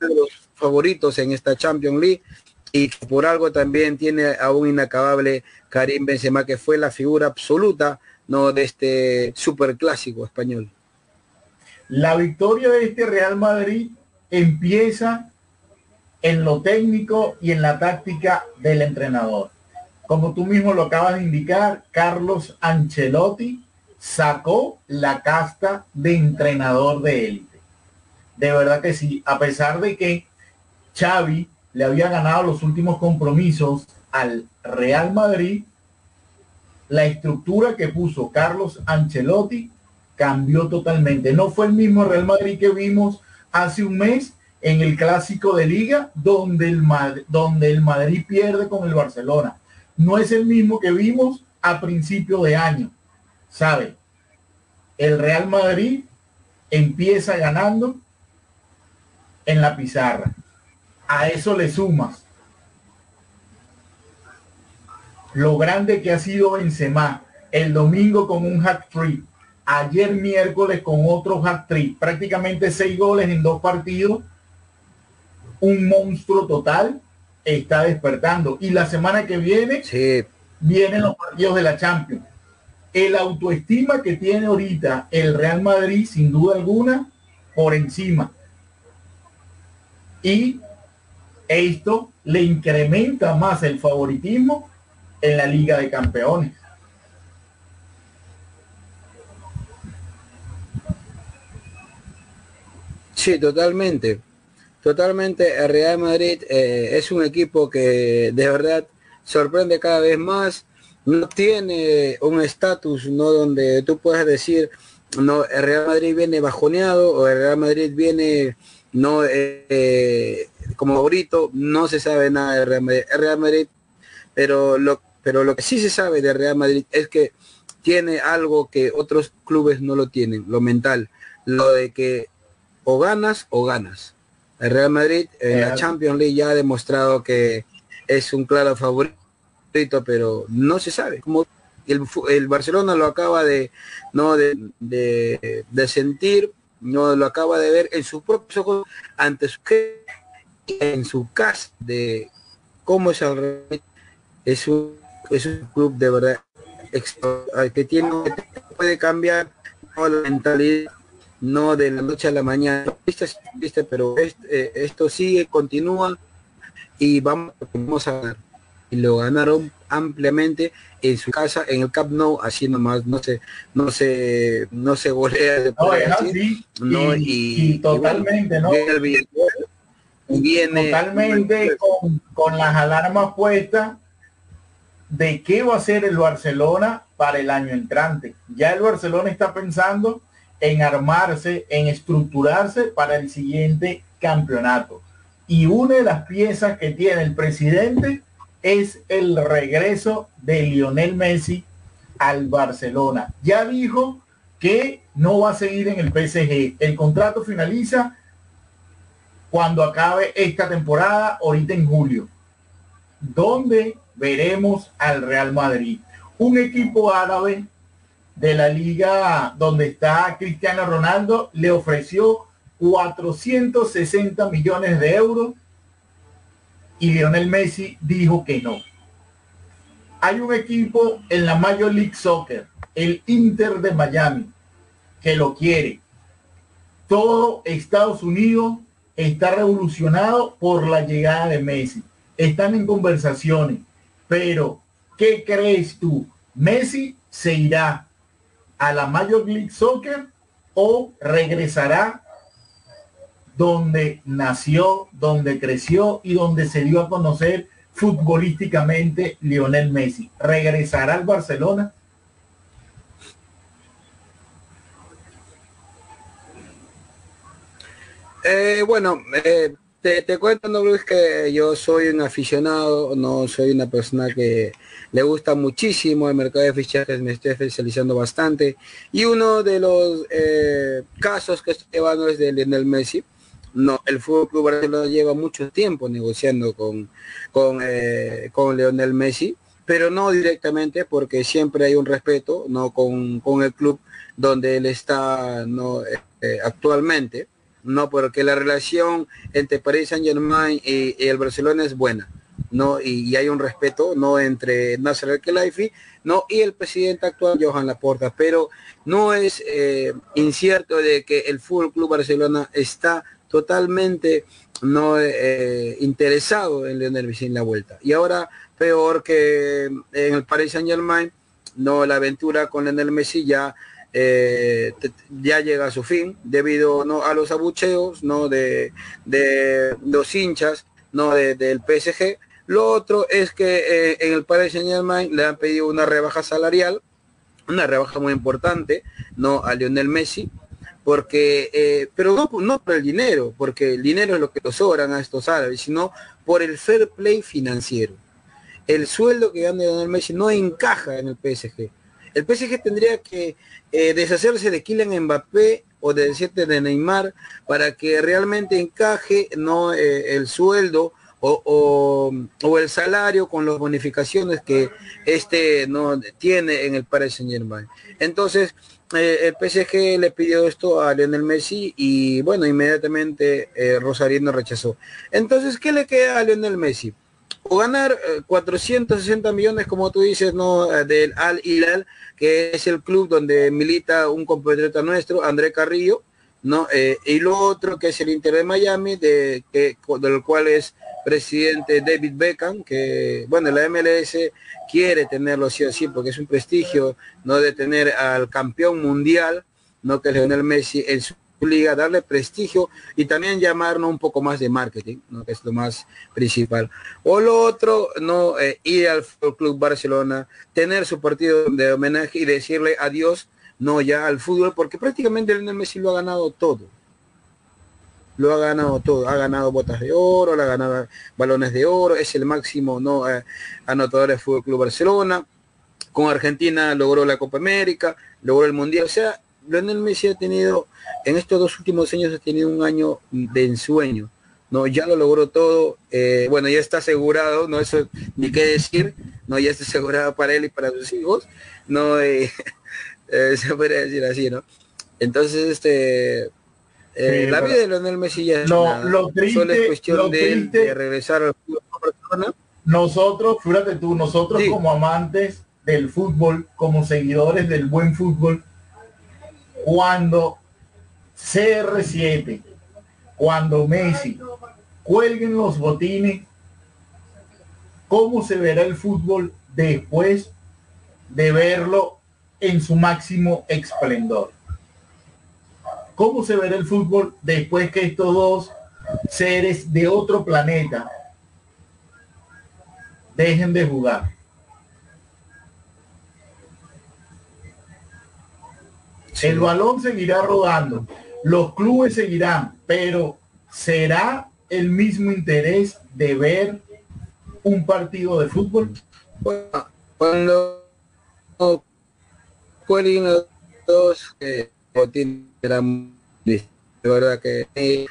de los favoritos en esta Champions League y por algo también tiene a un inacabable Karim Benzema que fue la figura absoluta no de este super clásico español. La victoria de este Real Madrid empieza en lo técnico y en la táctica del entrenador. Como tú mismo lo acabas de indicar, Carlos Ancelotti sacó la casta de entrenador de élite. De verdad que sí, a pesar de que Xavi le había ganado los últimos compromisos al Real Madrid, la estructura que puso Carlos Ancelotti cambió totalmente. No fue el mismo Real Madrid que vimos hace un mes en el clásico de liga donde el, donde el Madrid pierde con el Barcelona. No es el mismo que vimos a principio de año. ¿Sabe? El Real Madrid empieza ganando en la pizarra. A eso le sumas lo grande que ha sido Benzema el domingo con un hat trick, ayer miércoles con otro hat trick, prácticamente seis goles en dos partidos un monstruo total está despertando. Y la semana que viene vienen los partidos de la Champions. El autoestima que tiene ahorita el Real Madrid, sin duda alguna, por encima. Y esto le incrementa más el favoritismo en la Liga de Campeones. Sí, totalmente. Totalmente, el Real Madrid eh, es un equipo que de verdad sorprende cada vez más. No tiene un estatus no donde tú puedas decir no el Real Madrid viene bajoneado o el Real Madrid viene no eh, como favorito. No se sabe nada de Real Madrid. El Real Madrid, pero lo pero lo que sí se sabe de Real Madrid es que tiene algo que otros clubes no lo tienen, lo mental, lo de que o ganas o ganas el Real Madrid en la Champions League ya ha demostrado que es un claro favorito, pero no se sabe. Como el, Barcelona lo acaba de no de, de, sentir, no lo acaba de ver en sus propios ojos ante su en su casa de cómo es Real es un es un club de verdad que tiene puede cambiar la mentalidad no de la noche a la mañana, pero eh, esto sigue, continúa y vamos, vamos a ganar. Y lo ganaron ampliamente en su casa, en el Camp Nou, así nomás, no se, no se, no se golea no, y, totalmente, ¿no? Viene, totalmente con, con las alarmas puestas de qué va a ser el Barcelona para el año entrante. Ya el Barcelona está pensando en armarse, en estructurarse para el siguiente campeonato. Y una de las piezas que tiene el presidente es el regreso de Lionel Messi al Barcelona. Ya dijo que no va a seguir en el PSG. El contrato finaliza cuando acabe esta temporada, ahorita en julio, donde veremos al Real Madrid. Un equipo árabe de la liga donde está Cristiano Ronaldo le ofreció 460 millones de euros y Lionel Messi dijo que no. Hay un equipo en la Major League Soccer, el Inter de Miami, que lo quiere. Todo Estados Unidos está revolucionado por la llegada de Messi. Están en conversaciones, pero ¿qué crees tú? Messi se irá a la Major League Soccer o regresará donde nació, donde creció y donde se dio a conocer futbolísticamente Lionel Messi. ¿Regresará al Barcelona? Eh, bueno, eh, te, te, cuento, no Luis, que yo soy un aficionado, no soy una persona que le gusta muchísimo el mercado de fichajes, me estoy especializando bastante. Y uno de los eh, casos que estoy llevando es de Lionel Messi. No, el Fútbol Club Barcelona lleva mucho tiempo negociando con, con, eh, con Lionel Messi, pero no directamente porque siempre hay un respeto no con, con el club donde él está no, eh, actualmente no porque la relación entre Paris Saint Germain y, el Barcelona es buena, no y, hay un respeto no entre Nasser al Khelaifi, no y el presidente actual Johan Laporta, pero no es eh, incierto de que el Fútbol Club Barcelona está totalmente no eh, interesado en Lionel Messi en la vuelta. Y ahora peor que en el Paris Saint Germain, no la aventura con Lionel Messi ya eh, ya llega a su fin debido ¿no? a los abucheos ¿no? de, de los hinchas no del PSG. Lo otro es que eh, en el Paris Saint Germain le han pedido una rebaja salarial, una rebaja muy importante, no a Lionel Messi, porque, eh, pero no, por el dinero, porque el dinero es lo que lo sobran a estos árabes, sino por el fair play financiero. El sueldo que gana Lionel Messi no encaja en el PSG. El PSG tendría que eh, deshacerse de Kylian Mbappé o de decirte de Neymar para que realmente encaje no el sueldo o, el salario con las bonificaciones que este no tiene en el Paris Saint Germain. Entonces, eh, el PSG le pidió esto a Lionel Messi y bueno, inmediatamente eh, Rosarino rechazó. Entonces, ¿qué le queda a Lionel Messi? O ganar 460 eh, millones, como tú dices, no del Al Hilal, que es el club donde milita un compatriota nuestro, André Carrillo, ¿no? y lo otro que es el Inter de Miami, de, que, del cual es presidente David Beckham, que, bueno, la MLS quiere tenerlo sí o porque es un prestigio, ¿no? De tener al campeón mundial, ¿no? Que Lionel Messi en su liga, darle prestigio y también llamarnos un poco más de marketing, ¿no? que es lo más principal. O lo otro, no eh, ir al Club Barcelona, tener su partido de homenaje y decirle adiós, no ya al fútbol, porque prácticamente Lionel Messi lo ha ganado todo lo ha ganado todo, ha ganado botas de oro, ha ganado balones de oro, es el máximo no eh, anotador del Fútbol Club Barcelona. Con Argentina logró la Copa América, logró el Mundial. O sea, Lionel Messi ha tenido, en estos dos últimos años ha tenido un año de ensueño. No, ya lo logró todo. Eh, bueno, ya está asegurado, no eso ni qué decir, no, ya está asegurado para él y para sus hijos. No, eh, se puede decir así, ¿no? Entonces, este eh, la vida de Lionel Messi ya es lo, triste, cuestión de, regresar al fútbol Nosotros, fíjate tú, nosotros como amantes del fútbol, como seguidores del buen fútbol, cuando CR7, cuando Messi cuelguen los botines, ¿cómo se verá el fútbol después de verlo en su máximo esplendor? ¿Cómo se verá el fútbol después que estos dos seres de otro planeta dejen de jugar? El balón seguirá rodando, los clubes seguirán, pero ¿será el mismo interés de ver un partido de fútbol? Cuando cuando dos eh, era verdad que eh,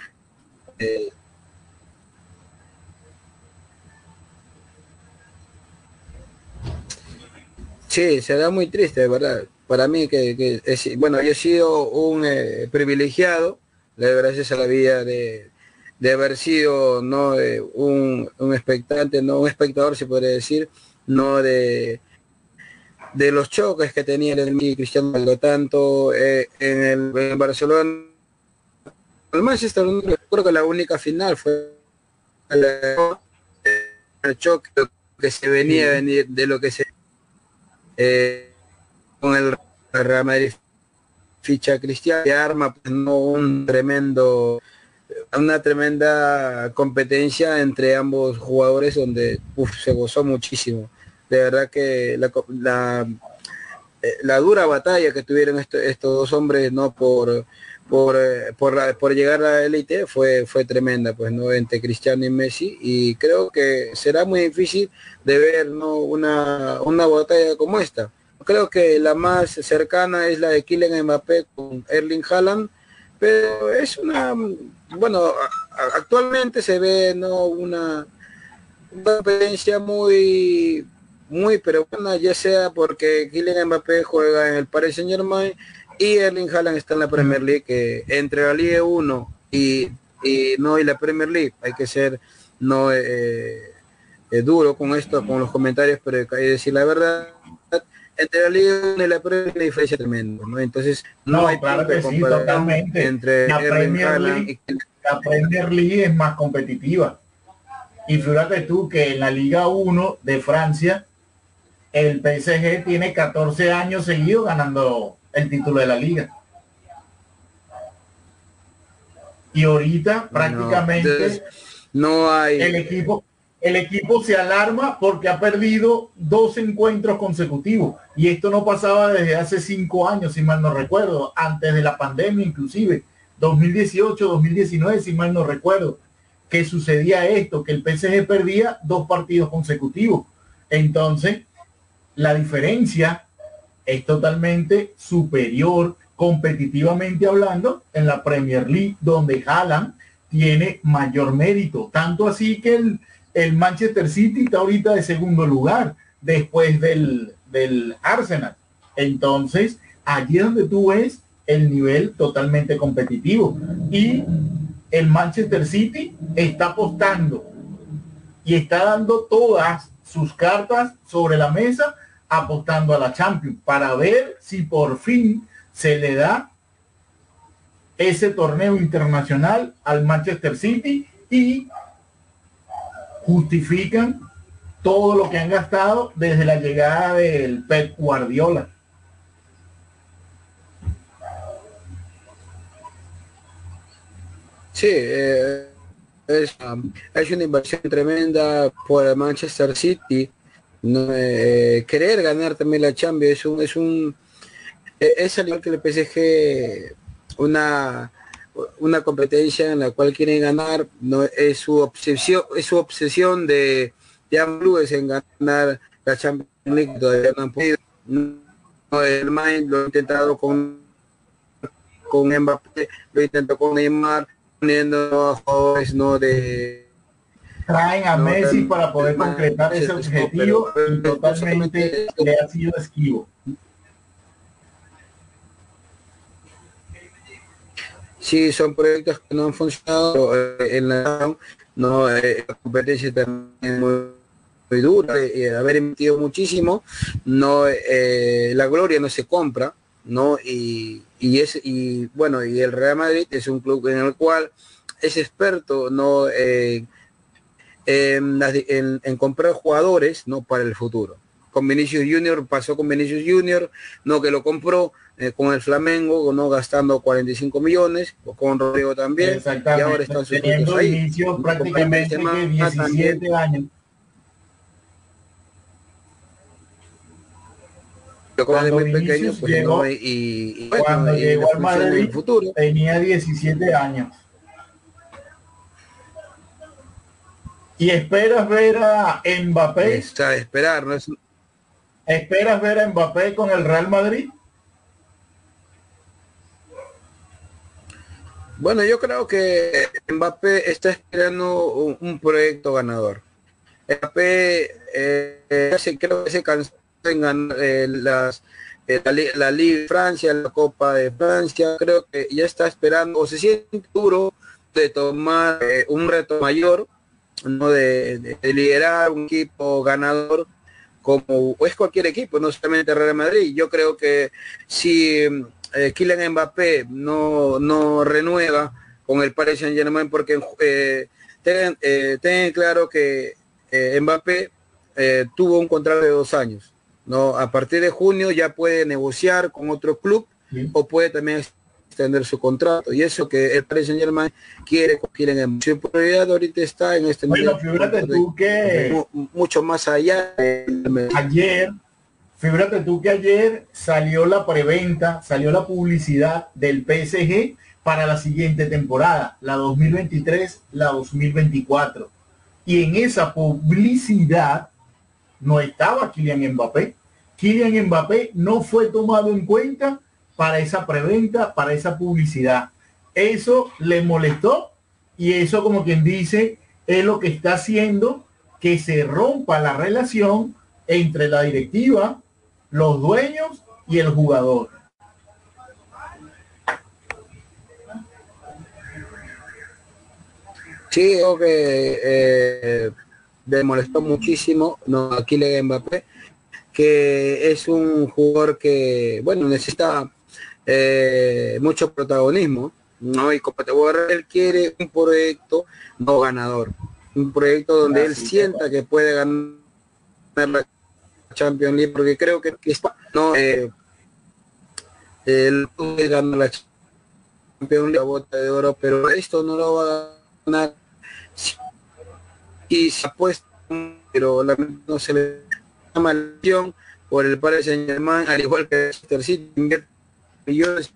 sí, será muy triste, de verdad. Para mí que, bueno, yo he sido un eh, privilegiado, gracias a la vida de, de haber sido no un, un expectante, no un espectador se podría decir, no de de los choques que tenía el Cristiano Ronaldo, tanto eh, en, el, Barcelona, el Manchester, creo que la única final fue el, choque que se venía a venir de lo que se eh, con el Real Madrid ficha Cristiano y arma pues, no un tremendo una tremenda competencia entre ambos jugadores donde se gozó muchísimo de verdad que la, eh, la, dura batalla que tuvieron estos, dos hombres no por por, eh, por, por llegar a la élite fue fue tremenda pues no entre Cristiano y Messi. Y creo que será muy difícil de ver no una, una batalla como esta. Creo que la más cercana es la de Kylian Mbappé con Erling Haaland pero es una bueno actualmente se ve no una competencia muy muy pero bueno, ya sea porque Kylian Mbappé juega en el Paris Saint Germain y Erling Haaland está en la Premier League, que entre la Liga 1 y, no y la Premier League hay que ser no eh, eh, duro con esto, con los comentarios, pero hay que decir la verdad, entre la Liga 1 y la Premier League diferencia tremenda, ¿no? Entonces no, hay claro que sí, totalmente. entre la Premier League, la Premier League es más competitiva. Y fíjate tú que en la Liga 1 de Francia el PSG tiene 14 años seguidos ganando el título de la liga. Y ahorita prácticamente No hay. El equipo, el equipo se alarma porque ha perdido dos encuentros consecutivos. Y esto no pasaba desde hace cinco años, si mal no recuerdo, antes de la pandemia inclusive. 2018, 2019, si mal no recuerdo, que sucedía esto, que el PSG perdía dos partidos consecutivos. Entonces, la diferencia es totalmente superior competitivamente hablando en la Premier League, donde Haaland tiene mayor mérito. Tanto así que el, el Manchester City está ahorita de segundo lugar después del, del Arsenal. Entonces, allí es donde tú ves el nivel totalmente competitivo. Y el Manchester City está apostando y está dando todas sus cartas sobre la mesa apostando a la Champions para ver si por fin se le da ese torneo internacional al Manchester City y justifican todo lo que han gastado desde la llegada del Pep Guardiola. Sí, eh, es, es, una inversión tremenda por el Manchester City. No, eh, querer ganar también la Champions es un, es un eh, es al igual que el PSG una una competencia en la cual quieren ganar, no es su obsesión, es su obsesión de Blues en ganar la Champions todavía no han podido. No, el Mind lo ha intentado con con Mbappé, lo intentó con Neymar, poniendo a jugadores no de traen a no, Messi para poder concretar ese objetivo pero, y totalmente le ha sido esquivo. Sí, son proyectos que no han funcionado eh, en la no eh, la competencia también muy, muy dura y eh, haber emitido muchísimo no eh, la gloria no se compra no y, y es y bueno y el Real Madrid es un club en el cual es experto no en, en, en comprar jugadores no para el futuro con Vinicius Junior pasó con Vinicius Junior no que lo compró eh, con el Flamengo, no gastando 45 millones, o con Rodrigo también, y ahora están sus ahí. Prácticamente que 17 años. Cuando muy pequeño, pues, llegó, no, y, y, bueno, cuando y llegó al en Madrid futuro. tenía 17 años. Y esperas ver a Mbappé, Está esperar, no es esperas ver a Mbappé con el Real Madrid. Bueno, yo creo que Mbappé está esperando un, un proyecto ganador. Mbappé eh, se, creo que se cansó en ganar eh, las, eh, la, la, Liga de Francia, la Copa de Francia, creo que ya está esperando o se siente duro de tomar eh, un reto mayor, no de, de, de, liderar un equipo ganador como es cualquier equipo, no solamente Real Madrid. Yo creo que si eh, Kylian Mbappé no, no renueva con el Paris Saint Germain porque eh, tengan, eh, tengan, claro que eh, Mbappé eh, tuvo un contrato de dos años. ¿no? A partir de junio ya puede negociar con otro club sí. o puede también extender su contrato. Y eso que el Paris Saint Germain quiere Kylian Mbappé. Su prioridad ahorita está en este bueno, fíjate tú que mucho más allá. De... Ayer Fíjate tú que ayer salió la preventa, salió la publicidad del PSG para la siguiente temporada, la 2023, la 2024. Y en esa publicidad no estaba Kylian Mbappé. Kylian Mbappé no fue tomado en cuenta para esa preventa, para esa publicidad. Eso le molestó y eso como quien dice es lo que está haciendo que se rompa la relación entre la directiva, los dueños y el jugador. Sí, creo que eh, me molestó muchísimo, no, aquí le Mbappé, que es un jugador que, bueno, necesita eh, mucho protagonismo, ¿no? Y como te voy a él quiere un proyecto no ganador, un proyecto donde Así él sienta que puede ganar la Champions League porque creo que, no eh, el ganó la Champions League la bota de oro pero esto no lo va a ganar. Y se apuesta, pero la, no se le llama la por el Paris Saint Germain, al igual que Manchester City, millones,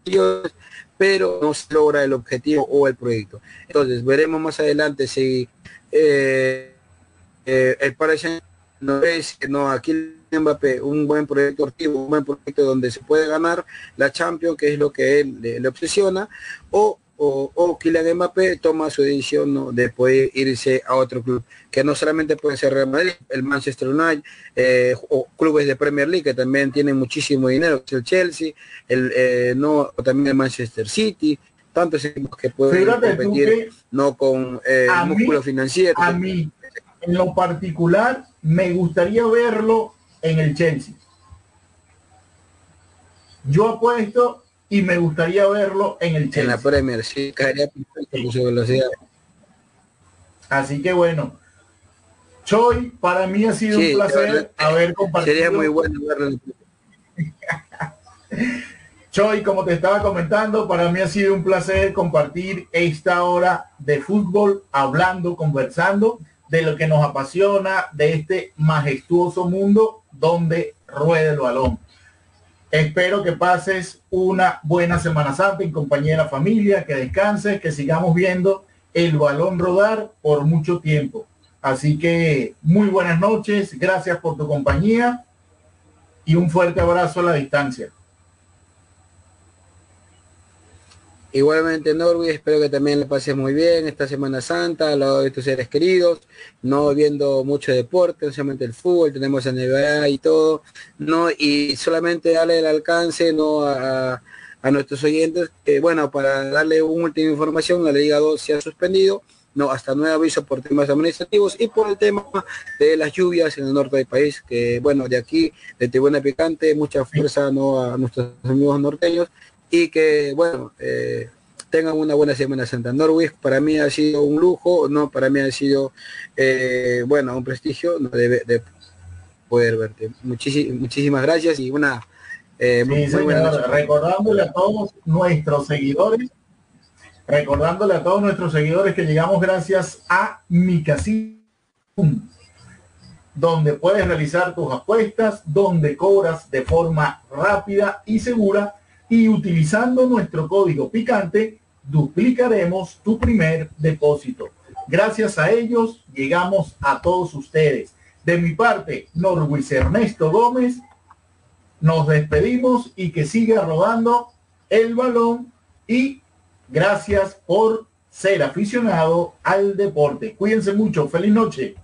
pero no se logra el objetivo o el proyecto. Entonces veremos más adelante si eh, eh, el Saint no es no aquí Mbappé un buen proyecto activo, un buen proyecto donde se puede ganar la Champions, que es lo que él le obsesiona, o o, o Kylian Mbappé toma su decisión de poder irse a otro club, que no solamente puede ser Real Madrid, el Manchester United, eh, o clubes de Premier League que también tienen muchísimo dinero, el Chelsea, el, eh, no, también el Manchester City, tantos equipos que pueden competir no con eh, músculo financiero. A mí, en lo particular, me gustaría verlo en el Chelsea. Yo apuesto y me gustaría verlo en el Chelsea. En la Premier, sí, caería perfecto su velocidad. Así que bueno, Choi, para mí ha sido un placer haber compartido. Sería muy bueno verlo. Choi, como te estaba comentando, para mí ha sido un placer compartir esta hora de fútbol, hablando, conversando de lo que nos apasiona, de este majestuoso mundo donde rueda el balón. Espero que pases una buena Semana Santa en compañía de la familia, que descanses, que sigamos viendo el balón rodar por mucho tiempo. Así que muy buenas noches, gracias por tu compañía y un fuerte abrazo a la distancia. Igualmente Norway, espero que también le pases muy bien esta Semana Santa al lado de tus seres queridos, no viendo mucho deporte, solamente el fútbol, tenemos el NBA y todo, no, y solamente darle el alcance no a, nuestros oyentes, que bueno, para darle una última información, la Liga 2 se ha suspendido, no, hasta nuevo aviso por temas administrativos y por el tema de las lluvias en el norte del país, que bueno, de aquí, de Tribuna Picante, mucha fuerza no a nuestros amigos norteños y que, bueno, eh, tengan una buena Semana Santa. Norwich para mí ha sido un lujo, no, para mí ha sido, eh, bueno, un prestigio de, poder verte. muchísimas gracias y una... Eh, recordándole a todos nuestros seguidores, recordándole a todos nuestros seguidores que llegamos gracias a mi casino donde puedes realizar tus apuestas, donde cobras de forma rápida y segura y utilizando nuestro código picante duplicaremos tu primer depósito. Gracias a ellos llegamos a todos ustedes. De mi parte, Norwis Ernesto Gómez, nos despedimos y que siga rodando el balón y gracias por ser aficionado al deporte. Cuídense mucho. Feliz noche.